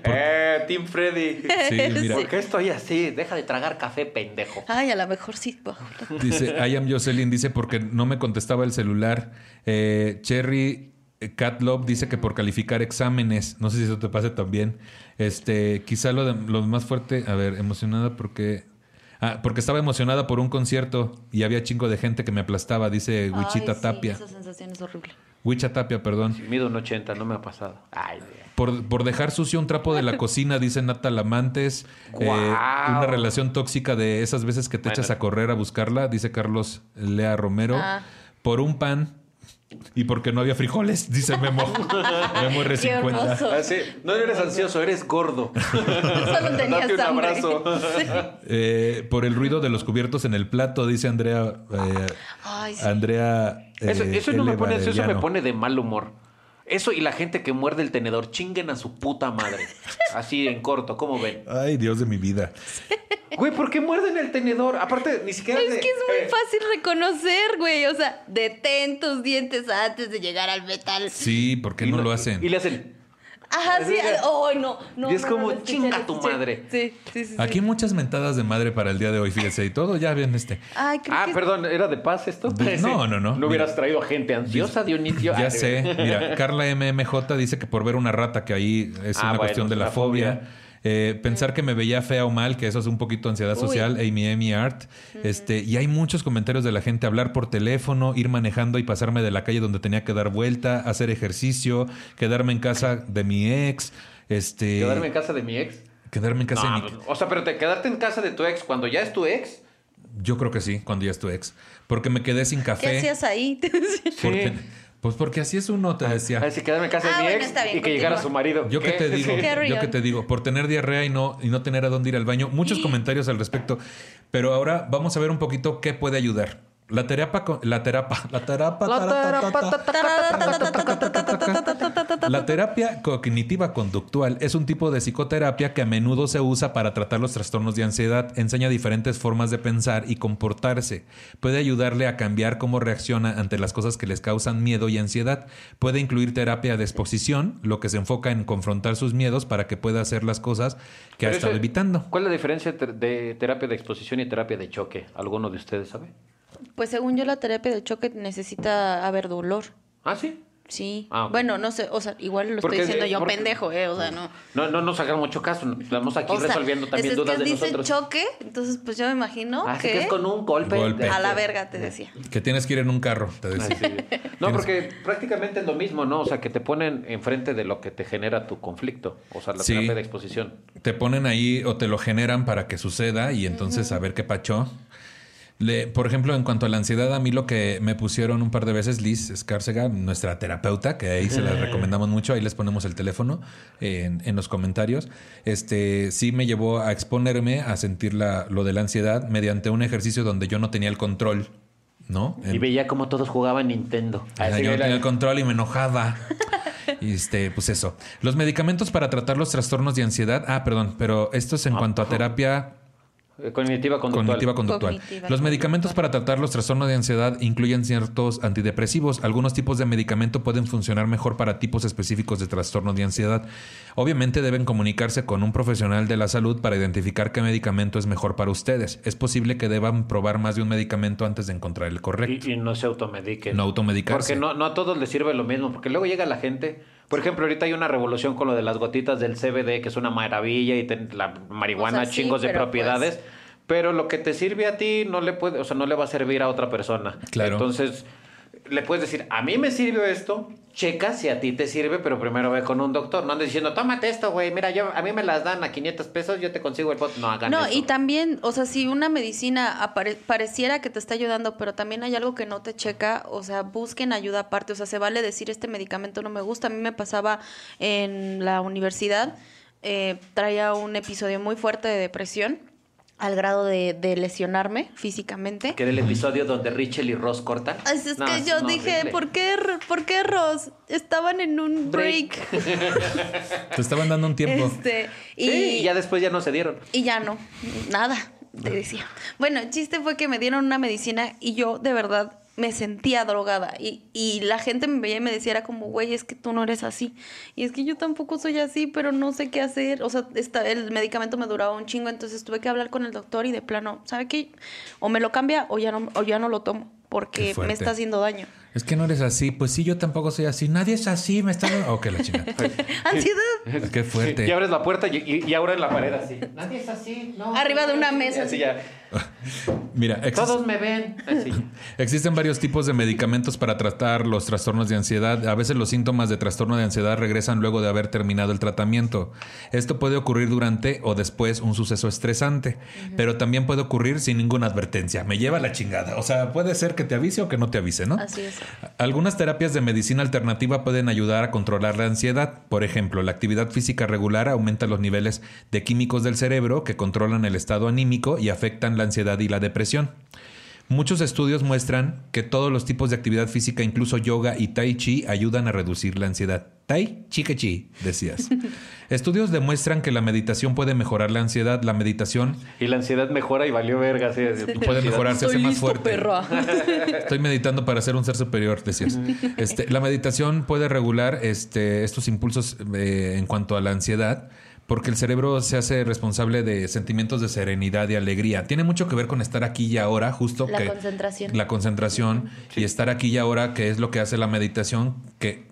Eh, Team Freddy. Sí, mira. ¿Por qué estoy así? Deja de tragar café, pendejo. Ay, a lo mejor sí. Dice, I am Jocelyn, dice porque no me contestaba el celular. Eh, Cherry eh, Cat Love dice que por calificar exámenes. No sé si eso te pase también. Este, quizá lo, de- lo más fuerte, a ver, emocionada porque. Ah, porque estaba emocionada por un concierto y había chingo de gente que me aplastaba, dice Wichita Ay, sí, Tapia. esa sensación es horrible. Wicha Tapia, perdón. Mido un 80, no me ha pasado. Ay, Dios. Por, por dejar sucio un trapo de la cocina, dice Nata Lamantes. Eh, Guau. una relación tóxica de esas veces que te Bueno. echas a correr a buscarla, dice Carlos Lea Romero. Ah. Por un pan y porque no había frijoles, dice Memo. Memo Qué R50. hermoso. Ah, sí. No eres ansioso, eres gordo. Solo tenías Date un abrazo. Sí. Eh, por el ruido de los cubiertos en el plato, dice Andrea. eh, Ay, sí. Andrea. eh, Eso, eso no me pone, eso me pone de mal humor. Eso y la gente que muerde el tenedor, chinguen a su puta madre. Así en corto, ¿cómo ven? Ay, Dios de mi vida. Güey, ¿por qué muerden el tenedor? Aparte, ni siquiera Es de- que es muy eh, fácil reconocer, güey. O sea, detén tus dientes antes de llegar al metal. Sí, ¿por qué y no lo hacen? Y le hacen. Ajá, sí. Es- Oh, no, no. Y es no, como, no, chinga tu escuché. madre. Sí, sí, sí. Aquí sí. muchas mentadas de madre para el día de hoy, fíjese. Y todo ya bien este. Ay, creo Ah, que perdón, ¿era de paz esto? De- no, no, no. No hubieras traído a gente ansiosa, Dionisio. Ya Ah, sé, mira, Carla MMJ dice que por ver una rata, que ahí es Ah, una bueno, cuestión de la fobia. Eh, pensar que me veía fea o mal, que eso es un poquito ansiedad Uy. social, Amy Amy Art. este, y hay muchos comentarios de la gente, hablar por teléfono, ir manejando y pasarme de la calle donde tenía que dar vuelta, hacer ejercicio, quedarme en casa de mi ex, este, ¿Quedarme en casa de mi ex? quedarme en casa No, de mi pues, o sea, pero te quedarte en casa de tu ex cuando ya es tu ex. Yo creo que sí, cuando ya es tu ex. Porque me quedé sin ¿Qué café. hacías ahí? Porque- pues porque así es uno, te decía. Así quedarme en casa Ah, de mi bueno, ex está bien, y que llegara su marido. Yo qué te digo, yo qué on. te digo, por tener diarrea y no, y no tener a dónde ir al baño. Muchos comentarios al respecto. Pero ahora vamos a ver un poquito qué puede ayudar. La terapia, co- la terapia, la terapia, La La terapia cognitiva conductual es un tipo de psicoterapia que a menudo se usa para tratar los trastornos de ansiedad. Enseña diferentes formas de pensar y comportarse. Puede ayudarle a cambiar cómo reacciona ante las cosas que les causan miedo y ansiedad. Puede incluir terapia de exposición, lo que se enfoca en confrontar sus miedos para que pueda hacer las cosas que ha estado evitando. ¿Cuál es la diferencia entre- de terapia de exposición y terapia de choque? ¿Alguno de ustedes sabe? Pues según yo la terapia de choque necesita haber dolor. Ah, sí. Sí. Ah. Bueno, no sé, o sea, igual lo Porque- estoy diciendo yo porque- pendejo, eh, o sea, no. No, no nos hagan mucho caso. Estamos aquí O sea, resolviendo también es, dudas que de dice nosotros. choque, entonces pues yo me imagino Así que, que es con un golpe. Golpe. a la verga te decía. Que tienes que ir en un carro, te Ah, decía. sí. No, porque prácticamente es lo mismo, ¿no? O sea, que te ponen enfrente de lo que te genera tu conflicto. O sea, la Sí. terapia de exposición. te ponen ahí o te lo generan para que suceda y entonces a ver qué pachó. Le- por ejemplo, en cuanto a la ansiedad, a mí lo que me pusieron un par de veces, Liz Escárcega, nuestra terapeuta, que ahí se la recomendamos mucho, ahí les ponemos el teléfono en, en los comentarios, este sí me llevó a exponerme a sentir la, lo de la ansiedad mediante un ejercicio donde yo no tenía el control, ¿no? Y veía cómo todos jugaban Nintendo. Así yo no tenía el control y me enojaba. Este, pues eso. Los medicamentos para tratar los trastornos de ansiedad. Ah, perdón, pero esto es en Ah, cuanto a terapia Cognitiva conductual. cognitiva conductual. Cognitiva Los medicamentos conductual. para tratar los trastornos de ansiedad incluyen ciertos antidepresivos. Algunos tipos de medicamento pueden funcionar mejor para tipos específicos de trastornos de ansiedad. Obviamente deben comunicarse con un profesional de la salud para identificar qué medicamento es mejor para ustedes. Es posible que deban probar más de un medicamento antes de encontrar el correcto. Y, y no se automediquen. No automedicarse. Porque no, no a todos les sirve lo mismo. Porque luego llega la gente. Por ejemplo, ahorita hay una revolución con lo de las gotitas del CBD, que es una maravilla, y ten- la marihuana, O sea, sí, chingos de pero propiedades. pues- Pero lo que te sirve a ti no le puede, o sea, no le va a servir a otra persona. Claro. Entonces, le puedes decir, a mí me sirvió esto, checa si a ti te sirve, pero primero ve con un doctor. No andes diciendo, tómate esto, güey. Mira, yo, a mí me las dan a 500 pesos, yo te consigo el bot. No hagan No, eso. y también, o sea, si una medicina apare- pareciera que te está ayudando, pero también hay algo que no te checa, o sea, busquen ayuda aparte. O sea, se vale decir este medicamento no me gusta. A mí me pasaba en la universidad, eh, traía un episodio muy fuerte de depresión al grado de, de lesionarme físicamente. Que era el episodio donde Richel y Ross cortan. Así es No, que yo no, dije. ¿por qué, ¿por qué Ross? Estaban en un break. Te estaban dando un tiempo. Este, y, Sí, y ya después ya no se dieron. Y ya no, nada, te decía. Bueno, el chiste fue que me dieron una medicina y yo de verdad me sentía drogada. Y, y la gente me veía y me decía, era como, güey, es que tú no eres así. Y es que yo tampoco soy así, pero no sé qué hacer. O sea, esta, el medicamento me duraba un chingo, entonces tuve que hablar con el doctor y de plano, ¿sabe qué? O me lo cambia o ya no, o ya no lo tomo, porque me está haciendo daño. Es que no eres así. Pues sí, yo tampoco soy así. Nadie es así. Me está. Ok, la chingada. Ansiedad. Qué fuerte. Y abres la puerta y, y, y ahora en la pared así. Nadie es así, no. Arriba de una mesa. Así ya. Mira, Todos me ven. Así. Existen varios tipos de medicamentos para tratar los trastornos de ansiedad. A veces los síntomas de trastorno de ansiedad regresan luego de haber terminado el tratamiento. Esto puede ocurrir durante o después un suceso estresante, pero también puede ocurrir sin ninguna advertencia. Me lleva la chingada. O sea, puede ser que te avise o que no te avise, ¿no? Así es. Algunas terapias de medicina alternativa pueden ayudar a controlar la ansiedad. Por ejemplo, la actividad física regular aumenta los niveles de químicos del cerebro que controlan el estado anímico y afectan la ansiedad y la depresión. Muchos estudios muestran que todos los tipos de actividad física, incluso yoga y tai chi, ayudan a reducir la ansiedad. Tai chi que chi, decías. Estudios demuestran que la meditación puede mejorar la ansiedad. La meditación Y la ansiedad mejora y valió verga. Así, puede mejorar, se hace más fuerte. perro. Estoy meditando para ser un ser superior, decías. Este, la meditación puede regular este, estos impulsos eh, en cuanto a la ansiedad, porque el cerebro se hace responsable de sentimientos de serenidad y alegría. Tiene mucho que ver con estar aquí y ahora, justo La que concentración. la concentración y estar aquí y ahora, que es lo que hace la meditación, que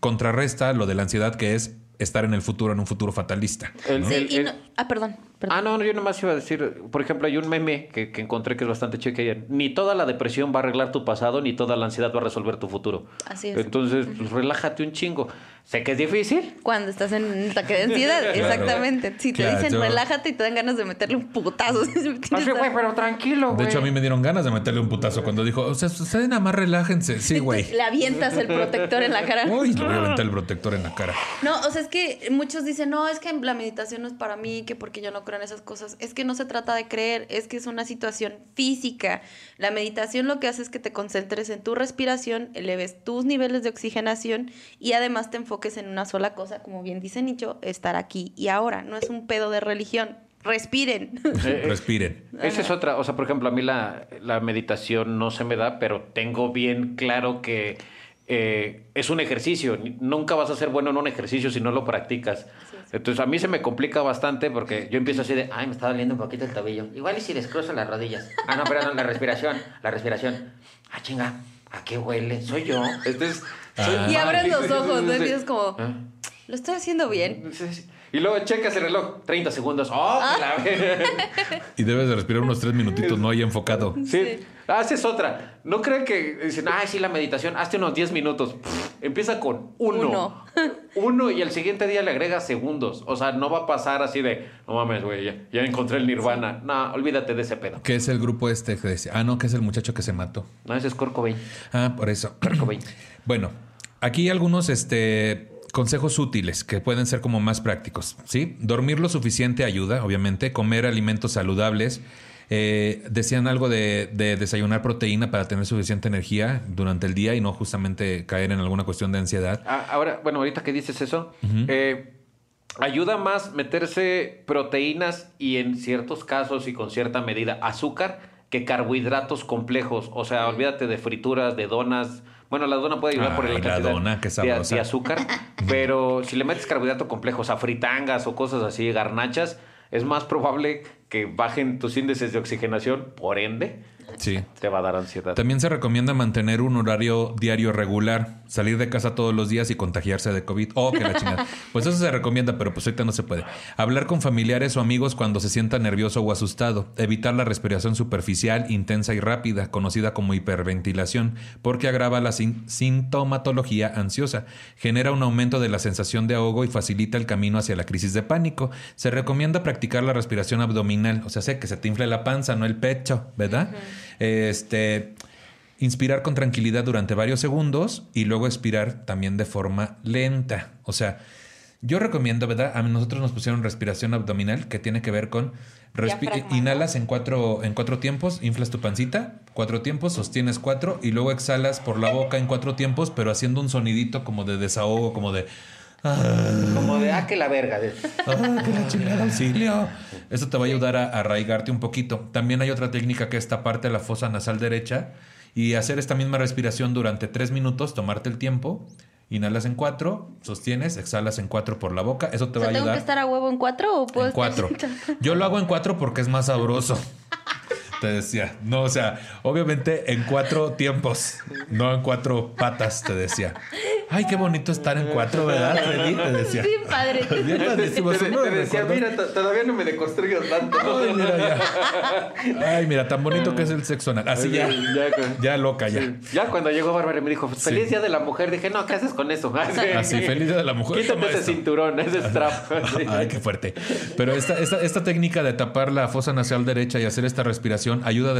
contrarresta lo de la ansiedad, que es estar en el futuro, en un futuro fatalista. El- Sí, el- y no- ah, perdón. Perdón. Ah, no, no, yo nomás iba a decir, por ejemplo, hay un meme que, que encontré que es bastante chido que ayer. Ni toda la depresión va a arreglar tu pasado, ni toda la ansiedad va a resolver tu futuro. Así es. Entonces, pues, relájate un chingo. Sé que es difícil. Cuando estás en un ataque de ansiedad, exactamente. Si te Claro. dicen relájate y te dan ganas de meterle un putazo. Así, güey, pero tranquilo, De güey. hecho, a mí me dieron ganas de meterle un putazo cuando dijo, o sea, ustedes nada más relájense. Sí, güey. Le avientas el protector en la cara. Uy, le voy a aventar el protector en la cara. No, o sea, es que muchos dicen, no, es que la meditación no es para mí, que porque yo no esas cosas. Es que no se trata de creer, es que es una situación física. La meditación lo que hace es que te concentres en tu respiración, eleves tus niveles de oxigenación y además te enfoques en una sola cosa, como bien dice Nicho, estar aquí y ahora. No es un pedo de religión. Respiren. Eh, eh, Respiren. Esa es otra, o sea, por ejemplo, a mí la, la meditación no se me da, pero tengo bien claro que eh, es un ejercicio. Nunca vas a ser bueno en un ejercicio si no lo practicas. Entonces a mí se me complica bastante porque yo empiezo así de, ay, me está doliendo un poquito el tobillo. Igual y si descrozo las rodillas. Ah, no, pero no, la respiración, la respiración. Ah, chinga, ¿a qué huele? Soy yo. Entonces, soy y abres los ojos, ¿no? Empiezas como, Ah. lo estoy haciendo bien. Y luego checas el reloj, 30 segundos. ¡Oh, la ve- Y debes de respirar unos tres minutitos, no hay enfocado. Sí. Sí. Haces otra. No creen que dicen, ay, sí, la meditación, hazte unos 10 minutos. Pff, empieza con uno. Uno. Uno y el siguiente día le agregas segundos. O sea, no va a pasar así de, no mames, güey, ya, ya encontré el nirvana. No, olvídate de ese pedo. ¿Qué es el grupo este que decía? Ah, no, que es el muchacho que se mató. No, ese es Kurt Cobain. Ah, por eso. Kurt Cobain. Bueno, aquí algunos este, consejos útiles que pueden ser como más prácticos. ¿sí? Dormir lo suficiente ayuda, obviamente. Comer alimentos saludables. Eh, decían algo de, de desayunar proteína para tener suficiente energía durante el día y no justamente caer en alguna cuestión de ansiedad. Ah, ahora, bueno, ahorita que dices eso, eh, ayuda más meterse proteínas y en ciertos casos y con cierta medida azúcar que carbohidratos complejos. O sea, olvídate de frituras, de donas. Bueno, la dona puede ayudar por el la cantidad dona, qué de, de azúcar, pero si le metes carbohidrato complejo, o sea, fritangas o cosas así, garnachas, es más probable que bajen tus índices de oxigenación, por ende, Sí. te va a dar ansiedad. También se recomienda mantener un horario diario regular, salir de casa todos los días y contagiarse de COVID. Oh, que la chingada. Pues eso se recomienda, pero pues ahorita no se puede. Hablar con familiares o amigos cuando se sienta nervioso o asustado. Evitar la respiración superficial, intensa y rápida, conocida como hiperventilación, porque agrava la sin- sintomatología ansiosa. Genera un aumento de la sensación de ahogo y facilita el camino hacia la crisis de pánico. Se recomienda practicar la respiración abdominal, o sea, sé que se te infle la panza, no el pecho, ¿verdad? Este. Inspirar con tranquilidad durante varios segundos y luego expirar también de forma lenta. O sea, yo recomiendo, ¿verdad? A nosotros nos pusieron respiración abdominal que tiene que ver con inhalas en cuatro, en cuatro tiempos, inflas tu pancita, cuatro tiempos, sostienes cuatro y luego exhalas por la boca en cuatro tiempos, pero haciendo un sonidito como de desahogo, como de... "Ah". Como de, ah, que la verga. de- ¡Ah, que la chingada auxilio! Eso te va a ayudar a, a arraigarte un poquito. También hay otra técnica que es taparte la fosa nasal derecha y hacer esta misma respiración durante tres minutos, tomarte el tiempo, inhalas en cuatro, sostienes, exhalas en cuatro por la boca. Eso te O va a ¿tengo ayudar. que estar a huevo en cuatro o puedo En estar cuatro. Yo lo hago en cuatro porque es más sabroso. Te decía. No, o sea, obviamente en cuatro tiempos, no en cuatro patas, te decía. Ay, qué bonito estar en cuatro, ¿verdad, Freddy? Te decía. Bien padre. Bien. Te, decía, mira, to- todavía no me deconstruyo tanto. Ay, mira, ya. Ay, mira, tan bonito que es el sexo anal. Así ya. Ya, Ya loca, ya. Ya cuando llegó Bárbara y me dijo, feliz Sí. día de la mujer, dije, no, ¿qué haces con eso? Así, feliz día de la mujer. Quítate ese esto. cinturón, ese strap. Sí. Ay, qué fuerte. Pero esta, esta, esta técnica de tapar la fosa nasal derecha y hacer esta respiración ayuda a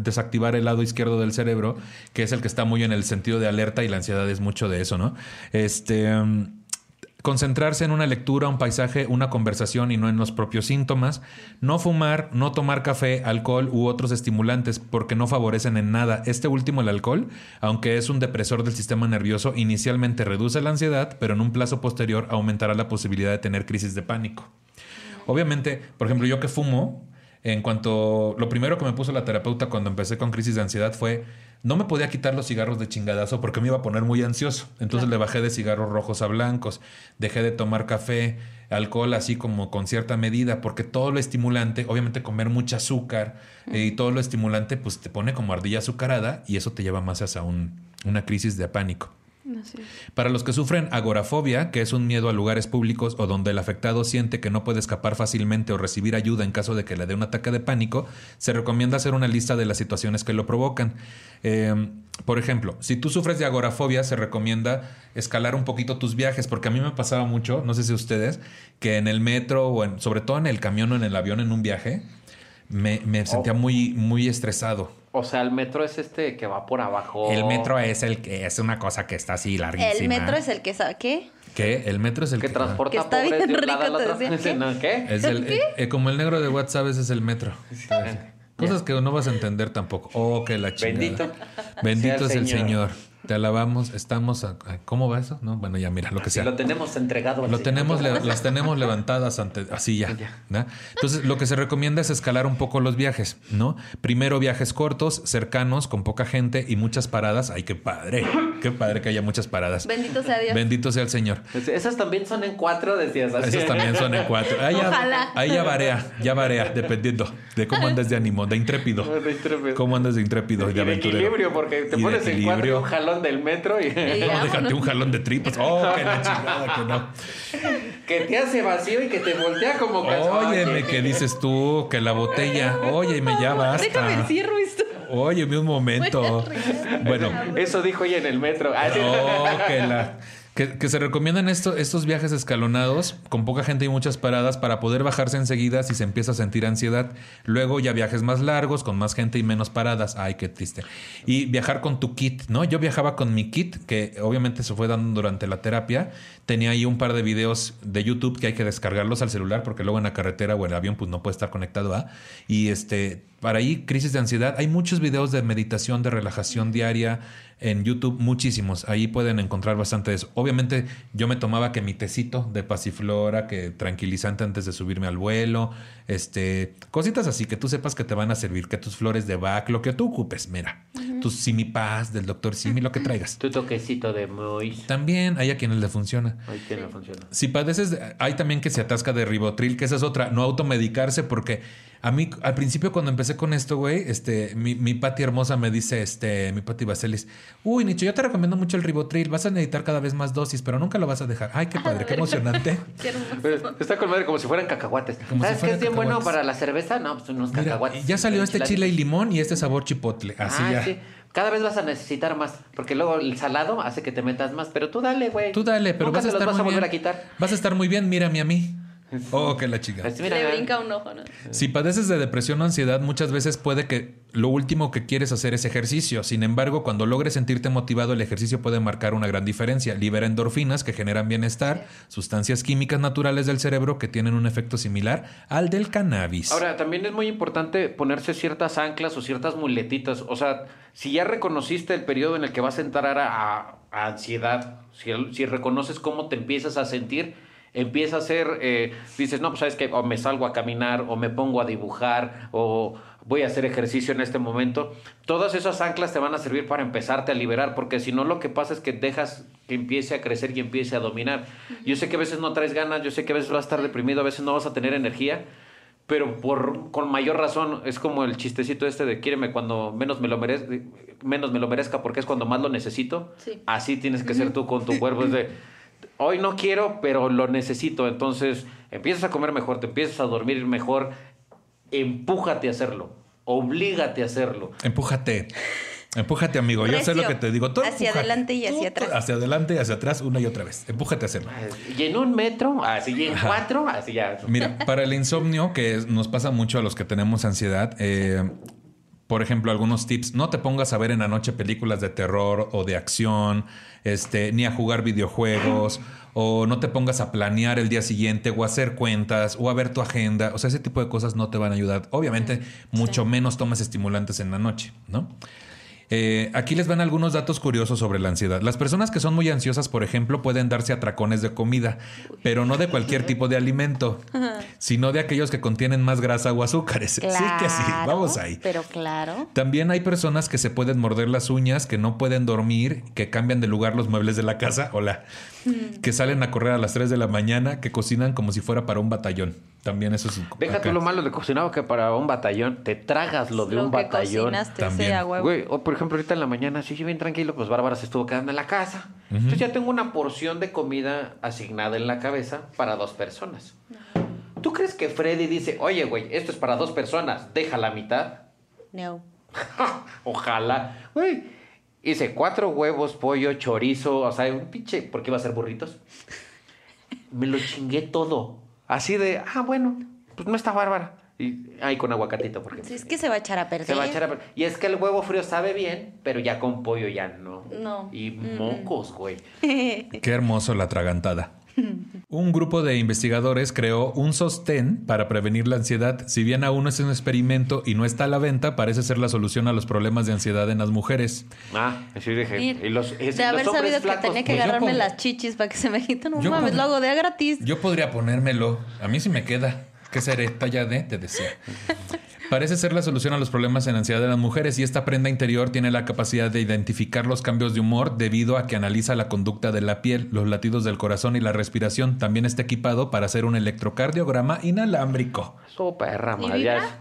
desactivar el lado izquierdo del cerebro, que es el que está muy en el sentido de alerta y la ansiedad es mucho de eso, ¿no? Este. mm, Concentrarse en una lectura, un paisaje, una conversación y no en los propios síntomas. No fumar, no tomar café, alcohol u otros estimulantes porque no favorecen en nada. Este último, el alcohol, aunque es un depresor del sistema nervioso, inicialmente reduce la ansiedad, pero en un plazo posterior aumentará la posibilidad de tener crisis de pánico. Obviamente, por ejemplo, yo que fumo, en cuanto lo primero que me puso la terapeuta cuando empecé con crisis de ansiedad fue no me podía quitar los cigarros de chingadazo porque me iba a poner muy ansioso. Entonces le bajé de cigarros rojos a blancos, dejé de tomar café, alcohol así como con cierta medida, porque todo lo estimulante, obviamente comer mucho azúcar eh, y todo lo estimulante pues te pone como ardilla azucarada y eso te lleva más hacia un- una crisis de pánico. Para los que sufren agorafobia, que es un miedo a lugares públicos o donde el afectado siente que no puede escapar fácilmente o recibir ayuda en caso de que le dé un ataque de pánico, se recomienda hacer una lista de las situaciones que lo provocan. Eh, por ejemplo, si tú sufres de agorafobia, se recomienda escalar un poquito tus viajes, porque a mí me pasaba mucho, no sé si ustedes, que en el metro o en, sobre todo en el camión o en el avión en un viaje, me, me sentía muy, muy estresado. O sea, el metro es este que va por abajo. El metro es el que es una cosa que está así larguísima. El metro es el que sabe. ¿Qué? ¿Qué? El metro es el que que, transporta Que está pobres bien de un rico, te decía, ¿qué? Es el, eh, eh, como el negro de WhatsApp ese es el metro. Cosas que no vas a entender tampoco. Oh, que la chingada. Bendito. Bendito sea es el el Señor. Señor. Te alabamos, estamos... a- a- ¿Cómo va eso? No, bueno, ya mira, lo que sea. Lo tenemos entregado. al Lo Señor. tenemos, le- las tenemos levantadas ante, así ya, ¿no? Entonces, lo que se recomienda es escalar un poco los viajes, ¿no? Primero viajes cortos, cercanos, con poca gente y muchas paradas. Ay, qué padre, qué padre que haya muchas paradas. Bendito sea Dios. Bendito sea el Señor. Esas también son en cuatro, decías. así. Esos también son en cuatro. Ahí ya, Ojalá. ahí ya varía, ya varía, dependiendo de cómo andas de ánimo, de intrépido. De intrépido. ¿Cómo andas de intrépido y Y de de aventurero? equilibrio, porque te Y de pones en cuatro y un jalón del metro y Y No, déjate un jalón de tripas. Oh, que la chingada, que no. que te hace vacío y que te voltea como calzón. Óyeme, ¿qué dices tú? Que la botella. Óyeme, ya basta. Déjame encierro esto. Óyeme un momento. Bueno, Eso dijo ella en el metro. Ah, no, que la. Que, se recomiendan esto, estos viajes escalonados con poca gente y muchas paradas para poder bajarse enseguida si se empieza a sentir ansiedad. Luego ya viajes más largos, con más gente y menos paradas. Ay, qué triste. Y viajar con tu kit, ¿no? Yo viajaba con mi kit, que obviamente se fue dando durante la terapia. Tenía ahí un par de videos de YouTube que hay que descargarlos al celular porque luego en la carretera o en el avión pues no puede estar conectado a. Y este, para ahí, crisis de ansiedad. Hay muchos videos de meditación, de relajación diaria en YouTube, muchísimos. Ahí pueden encontrar bastante de eso. Obviamente yo me tomaba que mi tecito de pasiflora, que tranquilizante antes de subirme al vuelo, este, cositas así que tú sepas que te van a servir, que tus flores de Bach, lo que tú ocupes, mira, tus Simipaz del doctor Simi, lo que traigas. Tu toquecito de Mois. También hay a quienes le funciona. Ahí que no funciona. Si padeces, de- hay también que se atasca de ribotril, que esa es otra, no automedicarse, porque a mí, al principio cuando empecé con esto, güey, este, mi, mi Pati hermosa me dice, este, mi Pati Baselis, uy, Nicho, yo te recomiendo mucho el ribotril, vas a necesitar cada vez más dosis, pero nunca lo vas a dejar. Ay, qué padre, qué emocionante. Qué hermoso. Pero está con madre como si fueran cacahuates. Como ¿Sabes si qué es bien bueno para la cerveza? No, pues unos Mira, cacahuates. ya salió este chile y limón y este sabor chipotle, así ah, ya. sí. Cada vez vas a necesitar más, porque luego el salado hace que te metas más, pero tú dale, güey. Tú dale, pero Nunca vas a te los estar vas a volver bien. a quitar. Vas a estar muy bien, mírame a mí. Oh, qué la chica. Mira, Le brinca un ojo, ¿no? Si padeces de depresión o ansiedad, muchas veces puede que lo último que quieres hacer es ejercicio. Sin embargo, cuando logres sentirte motivado, el ejercicio puede marcar una gran diferencia. Libera endorfinas que generan bienestar, sustancias químicas naturales del cerebro que tienen un efecto similar al del cannabis. Ahora, también es muy importante ponerse ciertas anclas o ciertas muletitas. O sea, si ya reconociste el periodo en el que vas a entrar a, ansiedad, si, si reconoces cómo te empiezas a sentir, empieza a hacer, eh, dices, no, pues sabes que o me salgo a caminar, o me pongo a dibujar, o voy a hacer ejercicio en este momento. Todas esas anclas te van a servir para empezarte a liberar, porque si no lo que pasa es que dejas que empiece a crecer y empiece a dominar. Yo sé que a veces no traes ganas, yo sé que a veces vas a estar deprimido, a veces no vas a tener energía, pero por con mayor razón es como el chistecito este de quiéreme cuando menos me lo merezca, menos me lo merezca porque es cuando más lo necesito. Sí. Así tienes que ser tú con tu cuerpo es de hoy no quiero, pero lo necesito, entonces empiezas a comer mejor, te empiezas a dormir mejor, empújate a hacerlo, oblígate a hacerlo. Empújate. Empújate, amigo. Yo sé lo que te digo. Tú Hacia empújate. adelante y hacia Tú- atrás. Hacia adelante y hacia atrás, una y otra vez. Empújate a hacerlo. Y en un metro, así y en cuatro, así ya. Mira, para el insomnio, que nos pasa mucho a los que tenemos ansiedad, eh, por ejemplo, algunos tips, no te pongas a ver en la noche películas de terror o de acción, este, ni a jugar videojuegos, o no te pongas a planear el día siguiente, o a hacer cuentas, o a ver tu agenda. O sea, ese tipo de cosas no te van a ayudar. Obviamente, mucho menos tomes estimulantes en la noche, ¿no? Eh, aquí les van algunos datos curiosos sobre la ansiedad. Las personas que son muy ansiosas, por ejemplo, pueden darse atracones de comida, pero no de cualquier tipo de alimento, sino de aquellos que contienen más grasa o azúcares. sí que sí, vamos ahí. Pero claro. También hay personas que se pueden morder las uñas, que no pueden dormir, que cambian de lugar los muebles de la casa, hola, que salen a correr a las 3 de la mañana, que cocinan como si fuera para un batallón. También eso es... Déjate acá. lo malo de cocinado que para un batallón te tragas lo de Lo un que batallón. cocinaste También. sea huevo. Güey, o por ejemplo, ahorita en la mañana, sí, sí, bien tranquilo, pues Bárbara se estuvo quedando en la casa. Entonces ya tengo una porción de comida asignada en la cabeza para dos personas. ¿Tú crees que Freddy dice, oye, güey, esto es para dos personas, deja la mitad? No. Ojalá. Güey, hice cuatro huevos, pollo, chorizo, o sea, un pinche, ¿por qué iba a ser burritos? Me lo chingué todo. Así de, ah, bueno, pues no está Bárbara. Y, ay, con aguacatito, porque Sí, es que se va a echar a perder. se va a echar a per- Y es que el huevo frío sabe bien, pero ya con pollo ya no. No. Y mocos, güey. Qué hermoso la atragantada. Un grupo de investigadores creó un sostén para prevenir la ansiedad. Si bien aún no es un experimento y no está a la venta, parece ser la solución a los problemas de ansiedad en las mujeres. Ah, sí dije. Y los, es- de haber los sabido flacos, que tenía que pues agarrarme las chichis para que se me quiten. No Yo mames, lo hago de a gratis. Yo podría ponérmelo. A mí sí me queda. ¿Qué seré? Talla de, te decía. Parece ser la solución a los problemas en ansiedad de las mujeres y esta prenda interior tiene la capacidad de identificar los cambios de humor debido a que analiza la conducta de la piel, los latidos del corazón y la respiración. También está equipado para hacer un electrocardiograma inalámbrico. Su perra, ¿Y madre. ya vibra?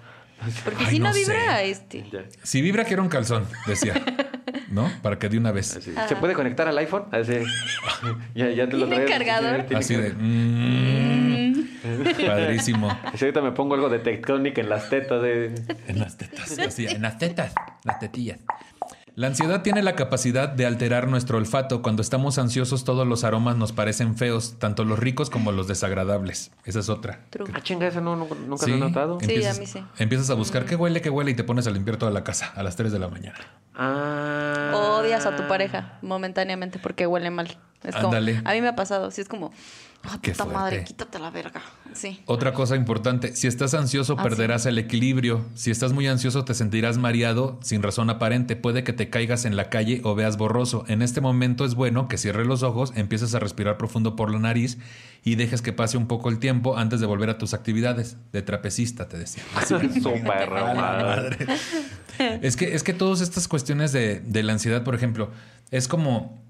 Porque Ay, si no, no sé. vibra, este. es- ya. Si vibra, quiero un calzón, decía. ¿No? Para que de una vez. Así. ¿Se puede conectar al iPhone? Así. ya, ya te lo ¿Tiene cargador? Así de. mm, padrísimo. Ahorita me pongo algo de Tectonic en las tetas de... En las tetas, así, en las tetas, las tetillas. La ansiedad tiene la capacidad de alterar nuestro olfato. Cuando estamos ansiosos, todos los aromas nos parecen feos, tanto los ricos como los desagradables. Esa es otra. True. Ah, chinga, eso no, no- nunca Sí, lo he notado. Sí, empiezas- a mí sí. Empiezas a buscar qué huele, qué huele y te pones a limpiar toda la casa a las 3 de la mañana. Ah. Odias a tu pareja momentáneamente porque huele mal. Es como, Ándale. a mí me ha pasado, sí es como, ah, Qué puta fuerte. madre, quítate la verga. Sí. Otra cosa importante, si estás ansioso Ah, perderás el equilibrio. Si estás muy ansioso te sentirás mareado sin razón aparente. Puede que te caigas en la calle o veas borroso. En este momento es bueno que cierres los ojos, empieces a respirar profundo por la nariz y dejes que pase un poco el tiempo antes de volver a tus actividades. De trapecista, te decía. Su perra madre. Es que, es que todas estas cuestiones de, de la ansiedad, por ejemplo, es como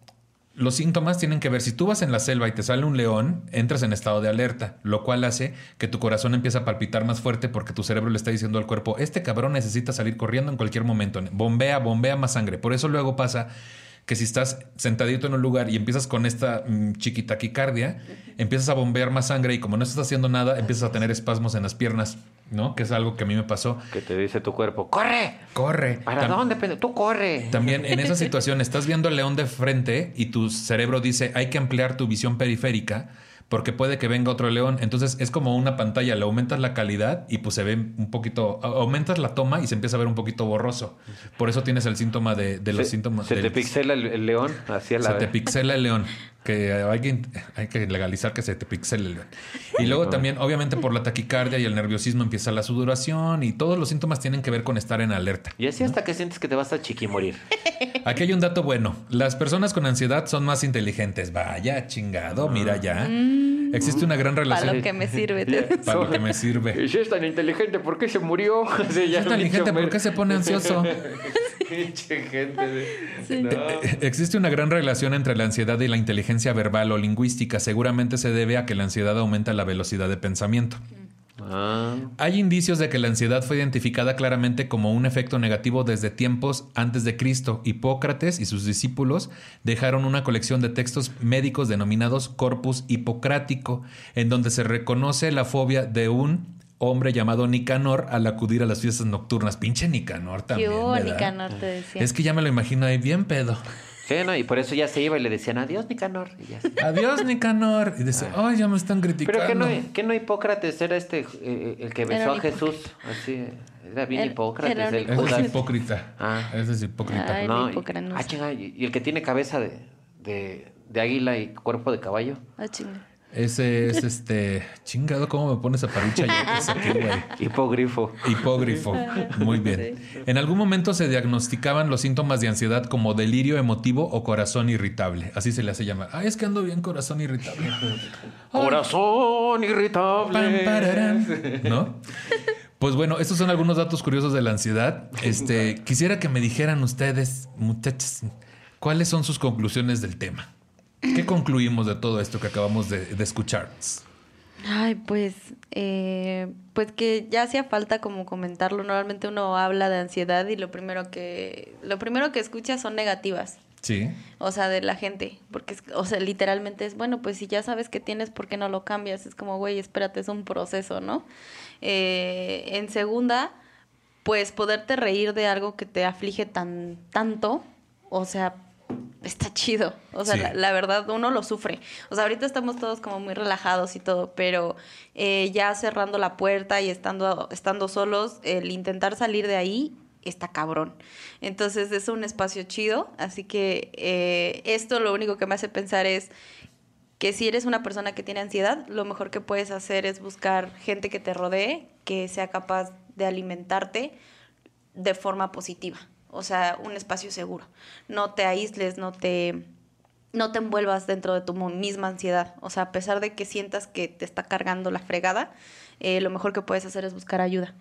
los síntomas tienen que ver, si tú vas en la selva y te sale un león, entras en estado de alerta, lo cual hace que tu corazón empiece a palpitar más fuerte porque tu cerebro le está diciendo al cuerpo, este cabrón necesita salir corriendo en cualquier momento, bombea, bombea más sangre. Por eso luego pasa que si estás sentadito en un lugar y empiezas con esta mm, chiquitaquicardia, empiezas a bombear más sangre y como no estás haciendo nada, empiezas a tener espasmos en las piernas, ¿no? Que es algo que a mí me pasó. Que te dice tu cuerpo, ¡corre! Corre. ¿Para Tam- dónde? Tú corre. también en esa situación estás viendo al león de frente y tu cerebro dice hay que ampliar tu visión periférica porque puede que venga otro león. Entonces es como una pantalla, le aumentas la calidad y pues se ve un poquito, aumentas la toma y se empieza a ver un poquito borroso. Por eso tienes el síntoma de, de los se, síntomas. Se del- te pixela el, el león, así a la se te pixela el león. Que hay que, hay que legalizar que se te pixele el león. Y luego también, obviamente, por la taquicardia y el nerviosismo empieza la sudoración y todos los síntomas tienen que ver con estar en alerta. Y así hasta que sientes que te vas a chiquimorir. Aquí hay un dato bueno. Las personas con ansiedad son más inteligentes. Vaya, chingado, mira ya. Existe una gran Para relación. lo que me sirve. Para lo que me sirve. Y si es tan inteligente, ¿por qué se murió? Sí, ya Es tan inteligente, ¿por qué se pone ansioso? Sí. No. Existe una gran relación entre la ansiedad y la inteligencia verbal o lingüística. Seguramente se debe a que la ansiedad aumenta la velocidad de pensamiento. Ah. Hay indicios de que la ansiedad fue identificada claramente como un efecto negativo desde tiempos antes de Cristo. Hipócrates y sus discípulos dejaron una colección de textos médicos denominados Corpus Hipocrático, en donde se reconoce la fobia de un hombre llamado Nicanor al acudir a las fiestas nocturnas. Pinche Nicanor Qué también. hubo, ¿verdad? Nicanor, te decía. Es que ya me lo imagino ahí bien pedo. Sí, no, y por eso ya se iba y le decían adiós, Nicanor. Y ya se- Adiós, Nicanor. Y dice, ay, ya me están criticando. Pero que no, que no Hipócrates era este, eh, el que besó Era a Jesús. Así, era bien Era- Hipócrates, era el Judas. es hipócrita. Ah. Ese es hipócrita. Ay, No, y- ah, chinga, y, y el que tiene cabeza de, de, de águila y cuerpo de caballo. Ah, chinga. Ese es este. Chingado, ¿cómo me pones a parucha güey? Hipogrifo. Hipógrifo. Muy bien. En algún momento se diagnosticaban los síntomas de ansiedad como delirio emotivo o corazón irritable. Así se le hace llamar. Ay, es que ando bien corazón irritable. Corazón Pam, irritable. pararán. ¿No? Pues bueno, estos son algunos datos curiosos de la ansiedad. Este, quisiera que me dijeran ustedes, muchachos, cuáles son sus conclusiones del tema. ¿Qué concluimos de todo esto que acabamos de, de escuchar? Ay, pues, eh, pues que ya hacía falta como comentarlo. Normalmente uno habla de ansiedad y lo primero que, lo primero que escucha son negativas. Sí. O sea, de la gente, porque, es- o sea, literalmente es, bueno, pues si ya sabes que tienes, ¿por qué no lo cambias? Es como, güey, espérate, es un proceso, ¿no? Eh, en segunda, pues poderte reír de algo que te aflige tan, tanto, o sea, está chido. O sea, Sí. la, la verdad, uno lo sufre. O sea, ahorita estamos todos como muy relajados y todo, pero eh, ya cerrando la puerta y estando, estando solos, el intentar salir de ahí está cabrón. Entonces es un espacio chido, así que eh, esto lo único que me hace pensar es que si eres una persona que tiene ansiedad, lo mejor que puedes hacer es buscar gente que te rodee, que sea capaz de alimentarte de forma positiva. O sea, un espacio seguro. No te aísles, no te, no te envuelvas dentro de tu misma ansiedad. O sea, a pesar de que sientas que te está cargando la fregada, eh, lo mejor que puedes hacer es buscar ayuda.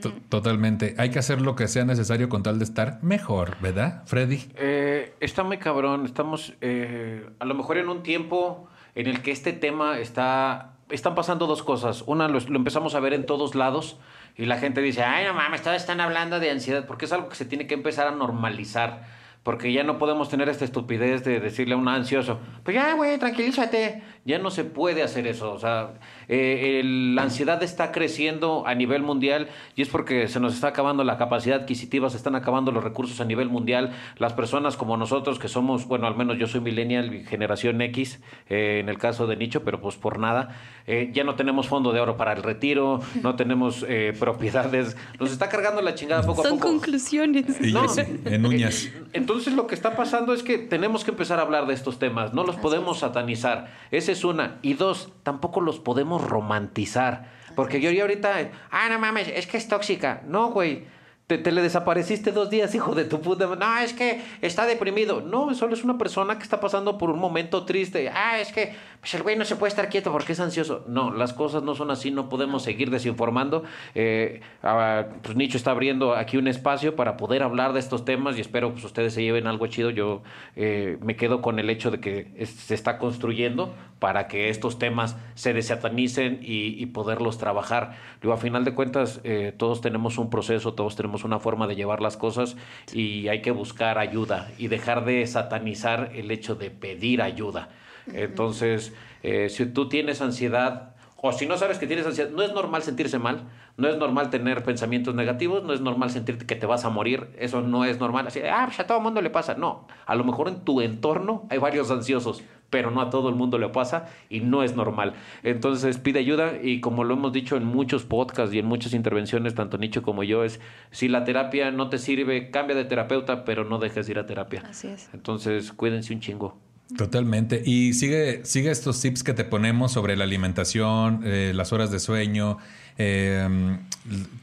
To- Totalmente. Hay que hacer lo que sea necesario con tal de estar mejor, ¿verdad, Freddy? Eh, está muy cabrón. Estamos eh, a lo mejor en un tiempo en el que este tema está. Están pasando dos cosas. Una, lo, lo empezamos a ver en todos lados y la gente dice, ay, no mames, todos están hablando de ansiedad, porque es algo que se tiene que empezar a normalizar. Porque ya no podemos tener esta estupidez de decirle a un ansioso, pues ya, güey, tranquilízate. Ya no se puede hacer eso. O sea, eh, el- la ansiedad está creciendo a nivel mundial y es porque se nos está acabando la capacidad adquisitiva, se están acabando los recursos a nivel mundial. Las personas como nosotros, que somos, bueno, al menos yo soy millennial, y generación X, eh, en el caso de Nicho, pero pues por nada, eh, ya no tenemos fondo de oro para el retiro, no tenemos eh, propiedades. Nos está cargando la chingada poco a Son poco. conclusiones. Y No. en uñas. Entonces lo que está pasando es que tenemos que empezar a hablar de estos temas, no los podemos satanizar. Esa es una. Y dos, tampoco los podemos romantizar. Porque yo ya ahorita, ah, no mames, es que es tóxica. No, güey. Te, te le desapareciste dos días, hijo de tu puta. No, es que está deprimido. No, solo es una persona que está pasando por un momento triste. Ah, es que pues el güey no se puede estar quieto porque es ansioso. No, las cosas no son así. No podemos seguir desinformando. Eh, ah, pues Nicho está abriendo aquí un espacio para poder hablar de estos temas y espero pues ustedes se lleven algo chido. Yo eh, me quedo con el hecho de que es- se está construyendo para que estos temas se desatanicen y, y poderlos trabajar. Digo, a final de cuentas, eh, todos tenemos un proceso, todos tenemos una forma de llevar las cosas y hay que buscar ayuda y dejar de satanizar el hecho de pedir ayuda. Entonces, eh, si tú tienes ansiedad o si no sabes que tienes ansiedad, no es normal sentirse mal, no es normal tener pensamientos negativos, no es normal sentirte que te vas a morir, eso no es normal. Así, ah, pues a todo el mundo le pasa. No, a lo mejor en tu entorno hay varios ansiosos, pero no a todo el mundo le pasa y no es normal. Entonces pide ayuda y como lo hemos dicho en muchos podcasts y en muchas intervenciones, tanto Nicho como yo, es si la terapia no te sirve, cambia de terapeuta, pero no dejes de ir a terapia. Así es. Entonces cuídense un chingo. Totalmente. Y sigue, sigue estos tips que te ponemos sobre la alimentación, eh, las horas de sueño, eh,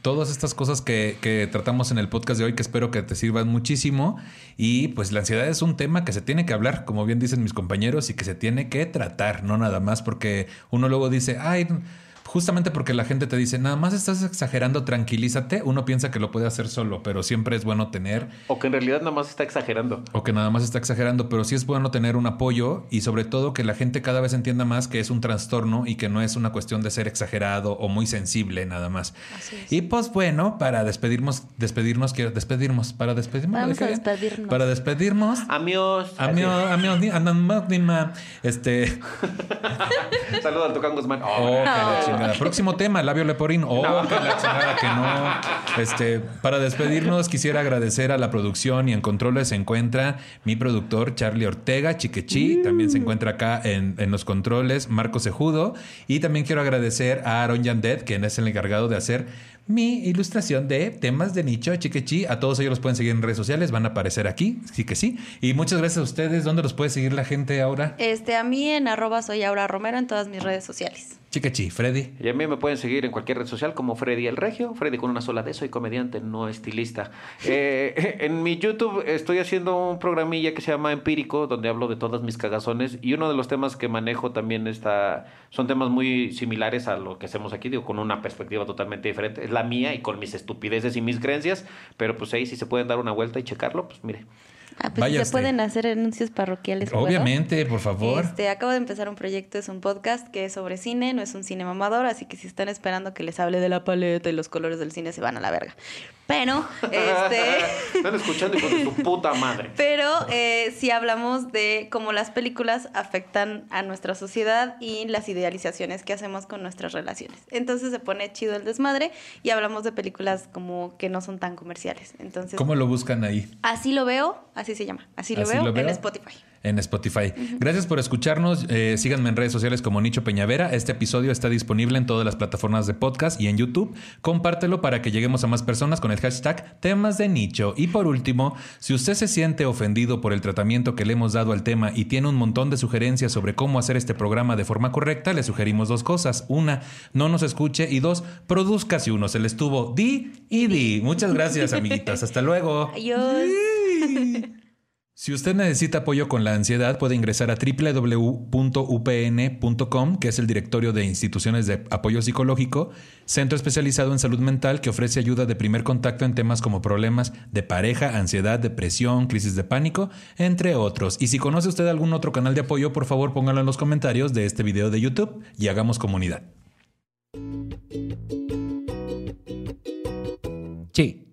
todas estas cosas que, que tratamos en el podcast de hoy que espero que te sirvan muchísimo. Y pues la ansiedad es un tema que se tiene que hablar, como bien dicen mis compañeros, y que se tiene que tratar, no nada más porque uno luego dice, ay, justamente porque la gente te dice, nada más estás exagerando, tranquilízate, uno piensa que lo puede hacer solo, pero siempre es bueno tener O que en realidad nada más está exagerando. o que nada más está exagerando, pero sí es bueno tener un apoyo y sobre todo que la gente cada vez entienda más que es un trastorno y que no es una cuestión de ser exagerado o muy sensible nada más. Así es. Y pues bueno, para despedirnos, despedirnos, quiero despedirnos, para despedirnos. Vamos ¿lo a despedirnos. Para despedirnos. Amigos. Amigo, amigo, anónima, este, Saludos al Tocán Guzmán. oh, que la chingada. Próximo tema, labio leporín. Oh, que la chingada que no. Este, para despedirnos, quisiera agradecer a la producción y en controles se encuentra mi productor Charlie Ortega, Chiquechi. También se encuentra acá en, en los controles Marco Sejudo. Y también quiero agradecer a Aaron Yandet, quien es el encargado de hacer mi ilustración de temas de nicho, Chiquechi. A todos ellos los pueden seguir en redes sociales, van a aparecer aquí, sí que sí. Y muchas gracias a ustedes. ¿Dónde los puede seguir la gente ahora? Este, a mí en arroba soy Aura Romero en todas mis redes sociales. Chiquechi, Freddy. Y a mí me pueden seguir en cualquier red social como Freddy el Regio. Freddy con una sola D, soy comediante, no estilista. Eh, en mi YouTube estoy haciendo un programilla que se llama Empírico, donde hablo de todas mis cagazones. Y uno de los temas que manejo también está, son temas muy similares a lo que hacemos aquí, digo, con una perspectiva totalmente diferente. Es la mía y con mis estupideces y mis creencias. Pero pues ahí si se pueden dar una vuelta y checarlo, pues mire. Ah, pues Vaya se usted. pueden hacer anuncios parroquiales. Obviamente, por favor. Este, acabo de empezar un proyecto, es un podcast que es sobre cine, no es un cine mamador, así que si están esperando que les hable de la paleta y los colores del cine, se van a la verga. Pero, este... Están escuchando hijo de su puta madre. Pero eh, si hablamos de cómo las películas afectan a nuestra sociedad y las idealizaciones que hacemos con nuestras relaciones. Entonces se pone chido el desmadre y hablamos de películas como que no son tan comerciales. Entonces, ¿Cómo lo buscan ahí? así lo veo, así se llama, así lo, Así veo, lo veo. en Spotify. En Spotify. Gracias por escucharnos. Eh, síganme en redes sociales como Nicho Peñavera. Este episodio está disponible en todas las plataformas de podcast y en YouTube. Compártelo para que lleguemos a más personas con el hashtag temas de nicho. Y por último, si usted se siente ofendido por el tratamiento que le hemos dado al tema y tiene un montón de sugerencias sobre cómo hacer este programa de forma correcta, le sugerimos dos cosas. Una, no nos escuche y dos, produzca si uno se le estuvo. Di y di. Muchas gracias, amiguitas. Hasta luego. Adiós. Si usted necesita apoyo con la ansiedad, puede ingresar a www.upn.com, que es el directorio de instituciones de apoyo psicológico, centro especializado en salud mental que ofrece ayuda de primer contacto en temas como problemas de pareja, ansiedad, depresión, crisis de pánico, entre otros. Y si conoce usted algún otro canal de apoyo, por favor póngalo en los comentarios de este video de YouTube y hagamos comunidad. Sí.